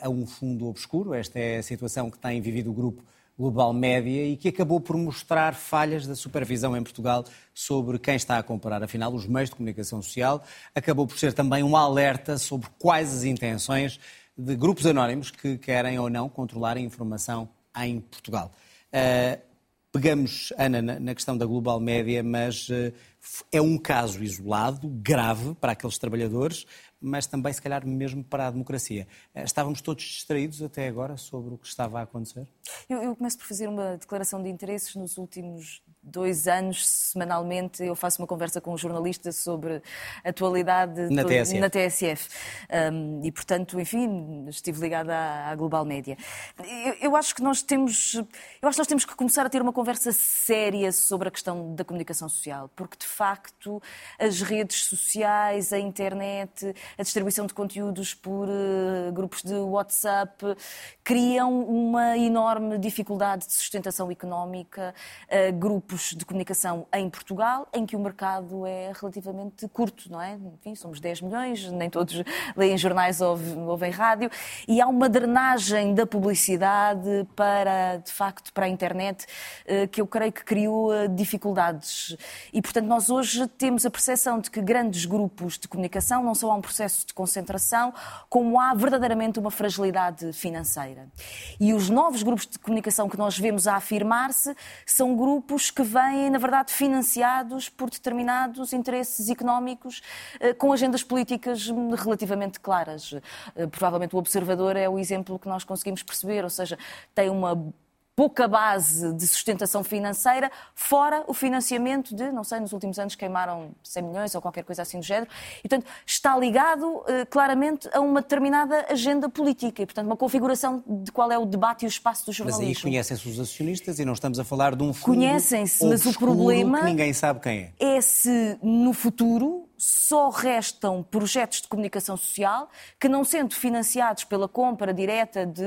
a um fundo obscuro. Esta é a situação que tem vivido o grupo Global Média e que acabou por mostrar falhas da supervisão em Portugal sobre quem está a comprar. Afinal, os meios de comunicação social acabou por ser também um alerta sobre quais as intenções de grupos anónimos que querem ou não controlar a informação em Portugal. Uh, Pegamos, Ana, na questão da Global Média, mas é um caso isolado, grave para aqueles trabalhadores, mas também, se calhar, mesmo para a democracia. Eh, estávamos todos distraídos até agora sobre o que estava a acontecer? Eu, eu começo por fazer uma declaração de interesses nos últimos dois anos, semanalmente, eu faço uma conversa com um jornalista sobre a atualidade na TSF. Na TSF. Um, e, portanto, enfim, estive ligada à, à Global Média. Eu, eu, acho que nós temos, eu acho que nós temos que começar a ter uma conversa séria sobre a questão da comunicação social, porque de facto as redes sociais, a internet, a distribuição de conteúdos por uh, grupos de WhatsApp criam uma enorme dificuldade de sustentação económica, uh, grupos grupos de comunicação em Portugal, em que o mercado é relativamente curto, não é? Enfim, somos 10 milhões, nem todos leem jornais ou ouvem rádio, e há uma drenagem da publicidade para, de facto, para a internet, eh, que eu creio que criou eh, dificuldades. E, portanto, nós hoje temos a percepção de que grandes grupos de comunicação não um processo de concentração, como há verdadeiramente uma fragilidade financeira. E os novos grupos de comunicação que nós vemos a afirmar-se são grupos que vêm, na verdade, financiados por determinados interesses económicos eh, com agendas políticas relativamente claras. Eh, provavelmente o Observador é o exemplo que nós conseguimos perceber, ou seja, tem uma pouca base de sustentação financeira, fora o financiamento de, não sei, nos últimos anos queimaram 100 milhões ou qualquer coisa assim do género. E, portanto, está ligado eh, claramente a uma determinada agenda política e, portanto, uma configuração de qual é o debate e o espaço do jornalismo. Mas aí conhecem-se os acionistas e não estamos a falar de um fundo Conhecem-se, mas o problema que ninguém sabe quem é. É se no futuro só restam projetos de comunicação social que, não sendo financiados pela compra direta de,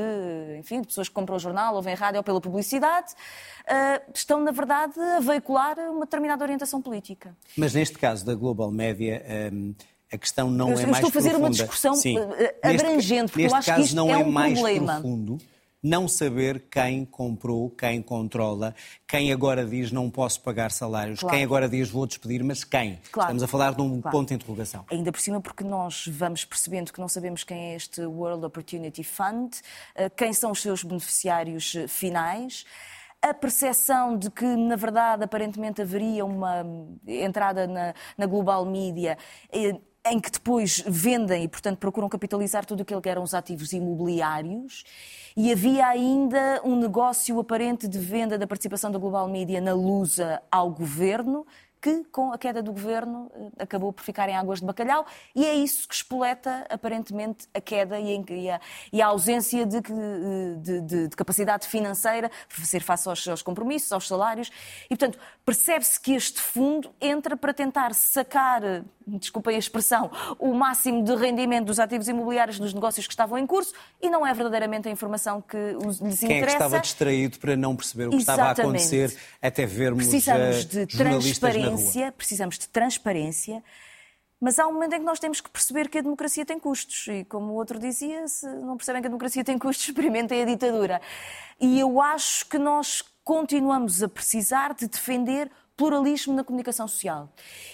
enfim, de pessoas que compram o jornal, ouvem rádio ou pela publicidade, uh, estão, na verdade, a veicular uma determinada orientação política. Mas neste caso da Global Média. Um, a questão não eu, é eu mais estou a fazer profunda. uma discussão Sim. Ah, abrangente, porque neste, eu acho caso que isto não é, é um mais problema. profundo não saber quem comprou, quem controla, quem agora diz não posso pagar salários, claro. quem agora diz vou despedir, mas quem? Claro. Estamos a falar de um claro. ponto de interrogação. Ainda por cima, porque nós vamos percebendo que não sabemos quem é este World Opportunity Fund, eh, quem são os seus beneficiários eh, finais a percepção de que, na verdade, aparentemente haveria uma entrada na, na global media eh, em que depois vendem e, portanto, procuram capitalizar tudo aquilo que eram os ativos imobiliários. E havia ainda um negócio aparente de venda da participação da Global Media na Lusa ao governo, que, com a queda do governo, eh, acabou por ficar em águas de bacalhau, e é isso que espoleta, aparentemente, a queda e a, e a ausência de, de, de, de, capacidade financeira para fazer face aos, aos compromissos, aos salários. E, portanto, percebe-se que este fundo entra para tentar sacar, desculpem a expressão, o máximo de rendimento dos ativos imobiliários dos negócios que estavam em curso, e não é verdadeiramente a informação que lhes interessa. Quem é que estava distraído para não perceber o que Exatamente. estava a acontecer até vermos Precisamos de transparência transparência, precisamos de transparência, mas há um momento em que nós temos que perceber que a democracia tem custos. E como o outro dizia, se não percebem que a democracia tem custos, experimentem a ditadura. E eu acho que nós continuamos a precisar de defender pluralismo na comunicação social.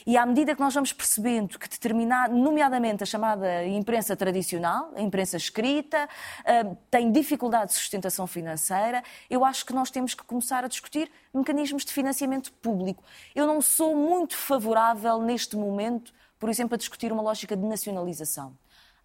E à medida que nós vamos percebendo que determinado, nomeadamente a chamada imprensa tradicional, a imprensa escrita, uh, tem dificuldade de sustentação financeira, eu acho que nós temos que começar a discutir mecanismos de financiamento público. Eu não sou muito favorável neste momento, por exemplo, a discutir uma lógica de nacionalização.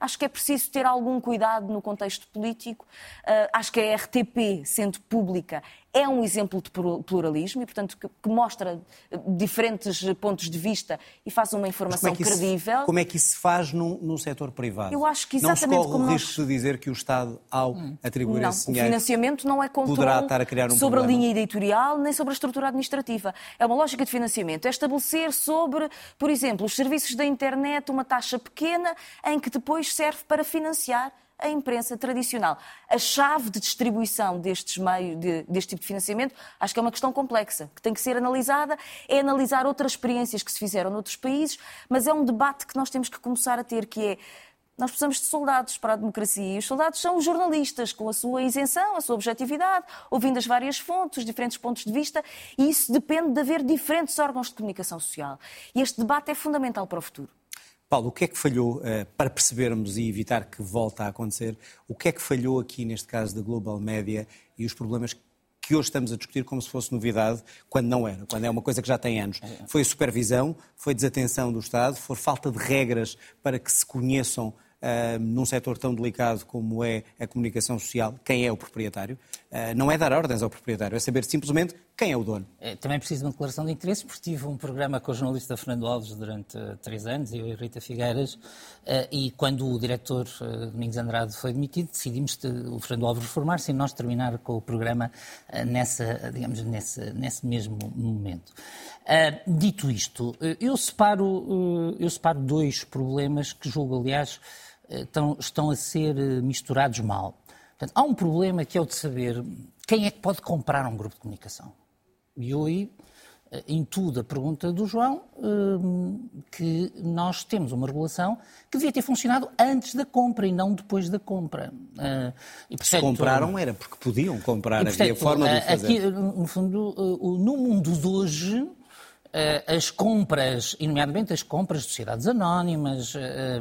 Acho que é preciso ter algum cuidado no contexto político. Uh, acho que a RTP, sendo pública, é um exemplo de pluralismo e, portanto, que, que mostra eh, diferentes pontos de vista e faz uma informação como é credível. Se, como é que isso se faz no, no setor privado? Eu acho que exatamente não se corre o risco de dizer que o Estado, ao hum. atribuir não, esse dinheiro, o financiamento não é controle estar a criar um sobre problema. a linha editorial nem sobre a estrutura administrativa. É uma lógica de financiamento. É estabelecer sobre, por exemplo, os serviços da internet uma taxa pequena em que depois serve para financiar a imprensa tradicional. A chave de distribuição destes meios, de, deste tipo de financiamento, acho que é uma questão complexa, que tem que ser analisada, é analisar outras experiências que se fizeram noutros países, mas é um debate que nós temos que começar a ter, que é nós precisamos de soldados para a democracia e os soldados são os jornalistas, com a sua isenção, a sua objetividade, ouvindo as várias fontes, os diferentes pontos de vista, e isso depende de haver diferentes órgãos de comunicação social. E este debate é fundamental para o futuro. Paulo, o que é que falhou, uh, para percebermos e evitar que volte a acontecer, o que é que falhou aqui neste caso da Global Média e os problemas que hoje estamos a discutir como se fosse novidade, quando não era, quando é uma coisa que já tem anos. Foi a supervisão, foi desatenção do Estado, foi falta de regras para que se conheçam uh, num setor tão delicado como é a comunicação social, quem é o proprietário. Uh, não é dar ordens ao proprietário, é saber simplesmente quem é o dono. É, também preciso de uma declaração de interesse, porque tive um programa com o jornalista Fernando Alves durante uh, três anos, eu e Rita Figueiras, e quando o diretor Domingos Andrade foi demitido, decidimos o Fernando Alves reformar-se e nós terminar com o programa nessa, digamos, nesse, nesse mesmo momento. dito isto, eu separo, eu separo dois problemas que julgo, aliás, estão, estão a ser eh, misturados mal. Portanto, há um problema que é o de saber quem é que pode comprar um grupo de comunicação. E eu aí eh, intudo a pergunta do João eh, que nós temos uma regulação que devia ter funcionado antes da compra e não depois da compra. E, portanto, Se compraram era porque podiam comprar, e, portanto, havia forma de fazer. Aqui, no fundo, no mundo de hoje, eh, as compras, nomeadamente as compras de sociedades anónimas, eh,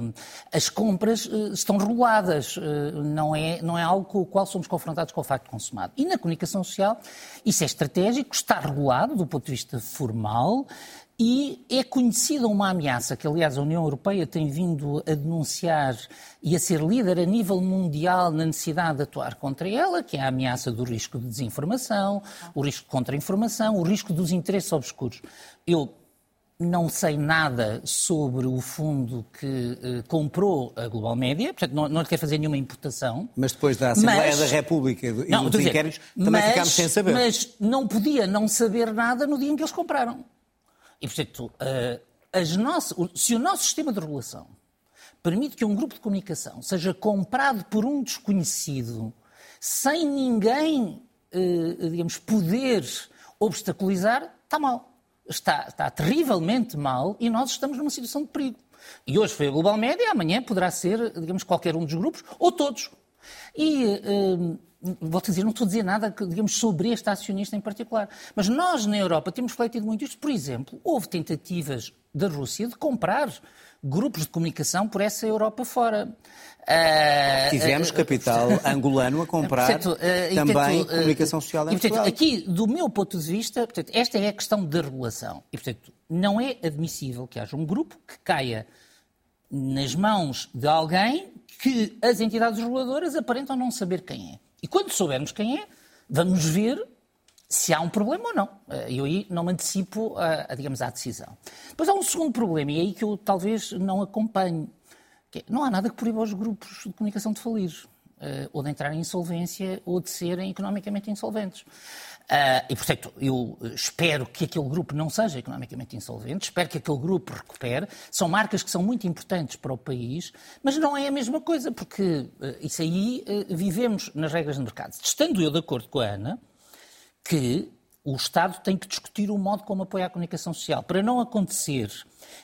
as compras eh, estão reguladas, não é, não é algo com o qual somos confrontados com o facto consumado. E na comunicação social isso é estratégico, está regulado do ponto de vista formal, e é conhecida uma ameaça que, aliás, a União Europeia tem vindo a denunciar e a ser líder a nível mundial na necessidade de atuar contra ela, que é a ameaça do risco de desinformação, o risco de contra-informação, o risco dos interesses obscuros. Eu não sei nada sobre o fundo que eh, comprou a Global Média, portanto não, não lhe quero fazer nenhuma imputação. Mas depois da Assembleia mas, da República e não, dos inquéritos, também mas, ficámos sem saber. Mas não podia não saber nada no dia em que eles compraram. E, portanto, eh, as nossas, se o nosso sistema de regulação permite que um grupo de comunicação seja comprado por um desconhecido sem ninguém, eh, digamos, poder obstaculizar, está mal. Está, está terrivelmente mal e nós estamos numa situação de perigo. E hoje foi a Global Média, amanhã poderá ser, digamos, qualquer um dos grupos, ou todos. E Vou dizer, não estou a dizer nada, digamos, sobre este acionista em particular. Mas nós, na Europa, temos refletido muito isto. Por exemplo, houve tentativas da Rússia de comprar grupos de comunicação por essa Europa fora. Uh, Tivemos uh, capital uh, angolano a comprar portanto, também comunicação social em e, portanto, Aqui, do meu ponto de vista, portanto, esta é a questão da regulação. E, portanto, não é admissível que haja um grupo que caia nas mãos de alguém que as entidades reguladoras aparentam não saber quem é. E quando soubermos quem é, vamos ver se há um problema ou não. Eh, eu aí não me antecipo a, a, digamos, à decisão. Depois há um segundo problema, e é aí que eu talvez não acompanho. É, não há nada que proíba os grupos de comunicação de falir, uh, ou de entrar em insolvência, ou de serem economicamente insolventes. Uh, e, portanto, eu espero que aquele grupo não seja economicamente insolvente, espero que aquele grupo recupere. São marcas que são muito importantes para o país, mas não é a mesma coisa, porque uh, isso aí uh, vivemos nas regras de mercado. Estando eu de acordo com a Ana, que o Estado tem que discutir o modo como apoia a comunicação social, para não acontecer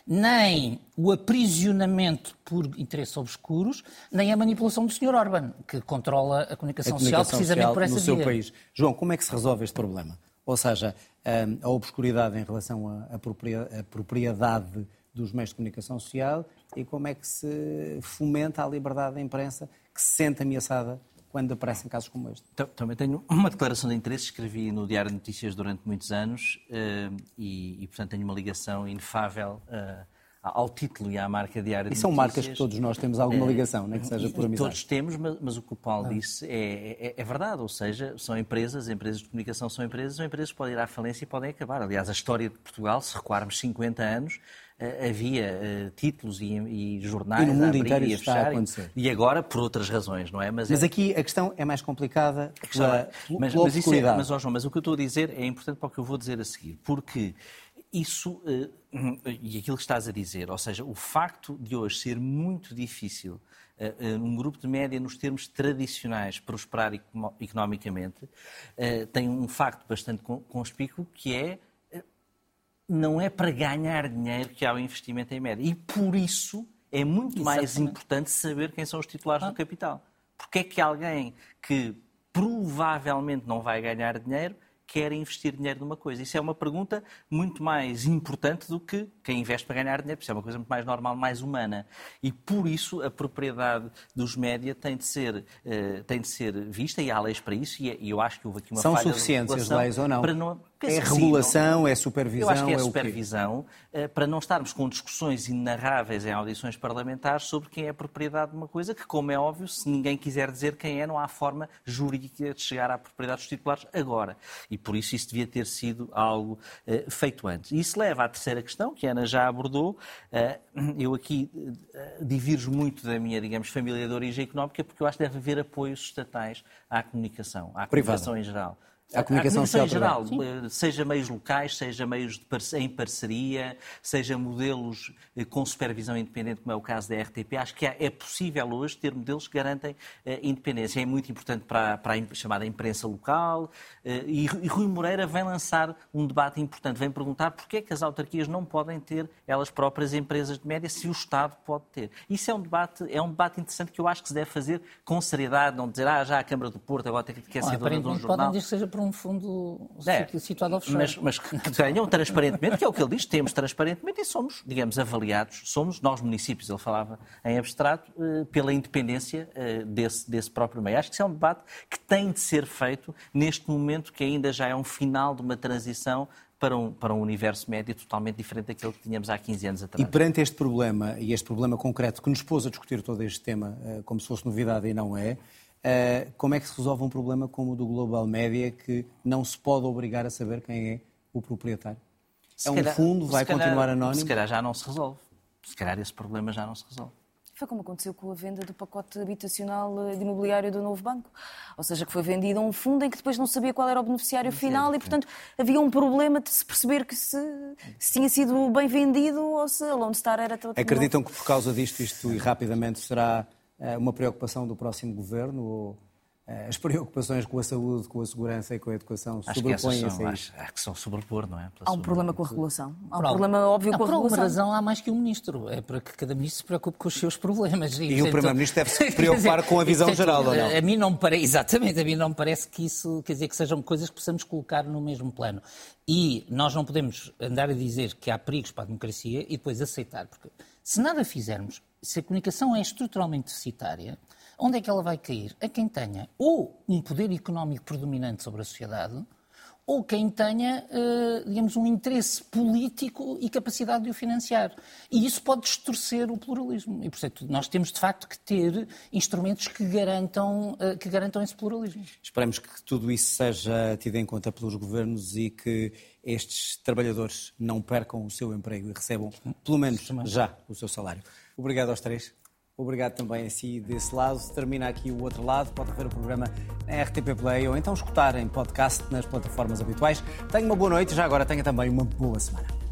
nem o aprisionamento por interesses obscuros, nem a manipulação do Sr. Orban, que controla a comunicação, a comunicação social precisamente social por essa no via. seu país. João, como é que se resolve este problema? Ou seja, hum, a obscuridade em relação à propriedade dos meios de comunicação social e como é que se fomenta a liberdade da imprensa que se sente ameaçada quando aparecem casos como este. Também tenho uma declaração de interesse, escrevi no Diário de Notícias durante muitos anos uh, e, e, portanto, tenho uma ligação inefável uh, ao título e à marca Diário de Notícias. E são marcas que todos nós temos alguma eh, ligação, nem que seja por amizade. Todos temos, mas, mas, o que o Paulo ah. disse é, é, é, verdade, ou seja, são empresas, empresas de comunicação são empresas, são empresas que podem ir à falência e podem acabar. Aliás, a história de Portugal, se recuarmos 50 anos, eh, havia uh, títulos e, e, jornais e no mundo inteiro isso está a acontecer. E agora por outras razões, não é? Mas, mas é... aqui a questão é mais complicada pela, é, mas, mas, isso é, mas, oh João, mas o que eu estou a dizer é importante para o que eu vou dizer a seguir, porque isso, uh, e aquilo que estás a dizer, ou seja, o facto de hoje ser muito difícil um grupo de média, nos termos tradicionais, prosperar economicamente, tem um facto bastante conspícuo que é não é para ganhar dinheiro que há o investimento em média. E por isso é muito Exatamente. mais importante saber quem são os titulares ah. do capital. Porque é que alguém que provavelmente não vai ganhar dinheiro quer investir dinheiro numa coisa? Isso é uma pergunta muito mais importante do que quem investe para ganhar dinheiro, porque isso é uma coisa muito mais normal, mais humana. E por isso a propriedade dos média tem de ser, uh, tem de ser vista, e há leis para isso, e, é, e eu acho que houve aqui uma São falha suficientes as leis ou não? Para não é regulação, sim, é supervisão? Eu acho que é, é supervisão, uh, para não estarmos com discussões inarráveis em audições parlamentares sobre quem é propriedade de uma coisa, que, como é óbvio, se ninguém quiser dizer quem é, não há forma jurídica de chegar à propriedade dos titulares agora. E por isso isso devia ter sido algo uh, feito antes. E isso leva à terceira questão, que a Ana já abordou. Uh, eu aqui uh, divirjo muito da minha, digamos, família de origem económica, porque eu acho que deve haver apoios estatais à comunicação, à comunicação em geral. A comunicação, a comunicação em geral, Sim. seja meios locais, seja meios em parceria, seja modelos eh, com supervisão independente, como é o caso da RTP, acho que é possível hoje ter modelos que garantem uh, independência. É muito importante para, para a chamada imprensa local e, e Rui Moreira vem lançar um debate importante, vem perguntar porquê é que as autarquias não podem ter elas próprias empresas de média se o Estado pode ter. Isso é um debate, é um debate interessante que eu acho que se deve fazer com seriedade, não dizer, ah, já a Câmara do Porto agora tem que ser dona de um jornal. Podem dizer que seja por um fundo é, situado offshore. Mas, mas que tenham transparentemente, que é o que ele diz, temos transparentemente e somos, digamos, avaliados, somos nós municípios, ele falava em abstrato, eh, pela independência eh, desse, desse próprio meio. Acho que isso é um debate que tem de ser feito neste momento que ainda já é um final de uma transição para um, para um universo médio totalmente diferente daquele que tínhamos há 15 anos atrás. E perante este problema, e este problema concreto que nos pôs a discutir todo este tema eh, como se fosse novidade e não é, Uh, como é que se resolve um problema como o do Global Media, que não se pode obrigar a saber quem é o proprietário? Se é um calhar, fundo, vai calhar, continuar anónimo? Se calhar já não se resolve. Se calhar esse problema já não se resolve. Foi como aconteceu com a venda do pacote habitacional eh, de imobiliário do novo banco. Ou seja, que foi vendido a um fundo em que depois não sabia qual era o beneficiário final e, portanto, havia um problema de se perceber que se, se tinha sido bem vendido ou se a Lone Star era todo. Acreditam que por causa disto, isto e rapidamente será uma preocupação do próximo governo? Ou eh, as preocupações com a saúde, com a segurança e com a educação sobrepõem-se acho, acho que são sobrepor, não é? Pela há um problema com a regulação. Há um problema óbvio não, com a regulação. Por alguma razão há mais que um ministro. É para que cada ministro se preocupe com os seus problemas. E, e o Primeiro-Ministro deve se preocupar com a visão geral, ou não? A mim não me parece, exatamente, a mim não me parece que isso, quer dizer, que sejam coisas que possamos colocar no mesmo plano. E nós não podemos andar a dizer que há perigos para a democracia e depois aceitar, porque se nada fizermos, se a comunicação é estruturalmente deficitária, onde é que ela vai cair? A quem tenha ou um poder económico predominante sobre a sociedade, ou quem tenha, eh, digamos, um interesse político e capacidade de o financiar. E isso pode distorcer o pluralismo. E, portanto, nós temos, de facto, que ter instrumentos que garantam, eh, que garantam esse pluralismo. Esperamos que tudo isso seja tido em conta pelos governos e que estes trabalhadores não percam o seu emprego e recebam, pelo menos já, o seu salário. Obrigado aos três. Obrigado também a si desse lado. Termina aqui o outro lado. Pode ver o programa na RTP Play ou então escutar em podcast nas plataformas habituais. Tenha uma boa noite e já agora tenha também uma boa semana.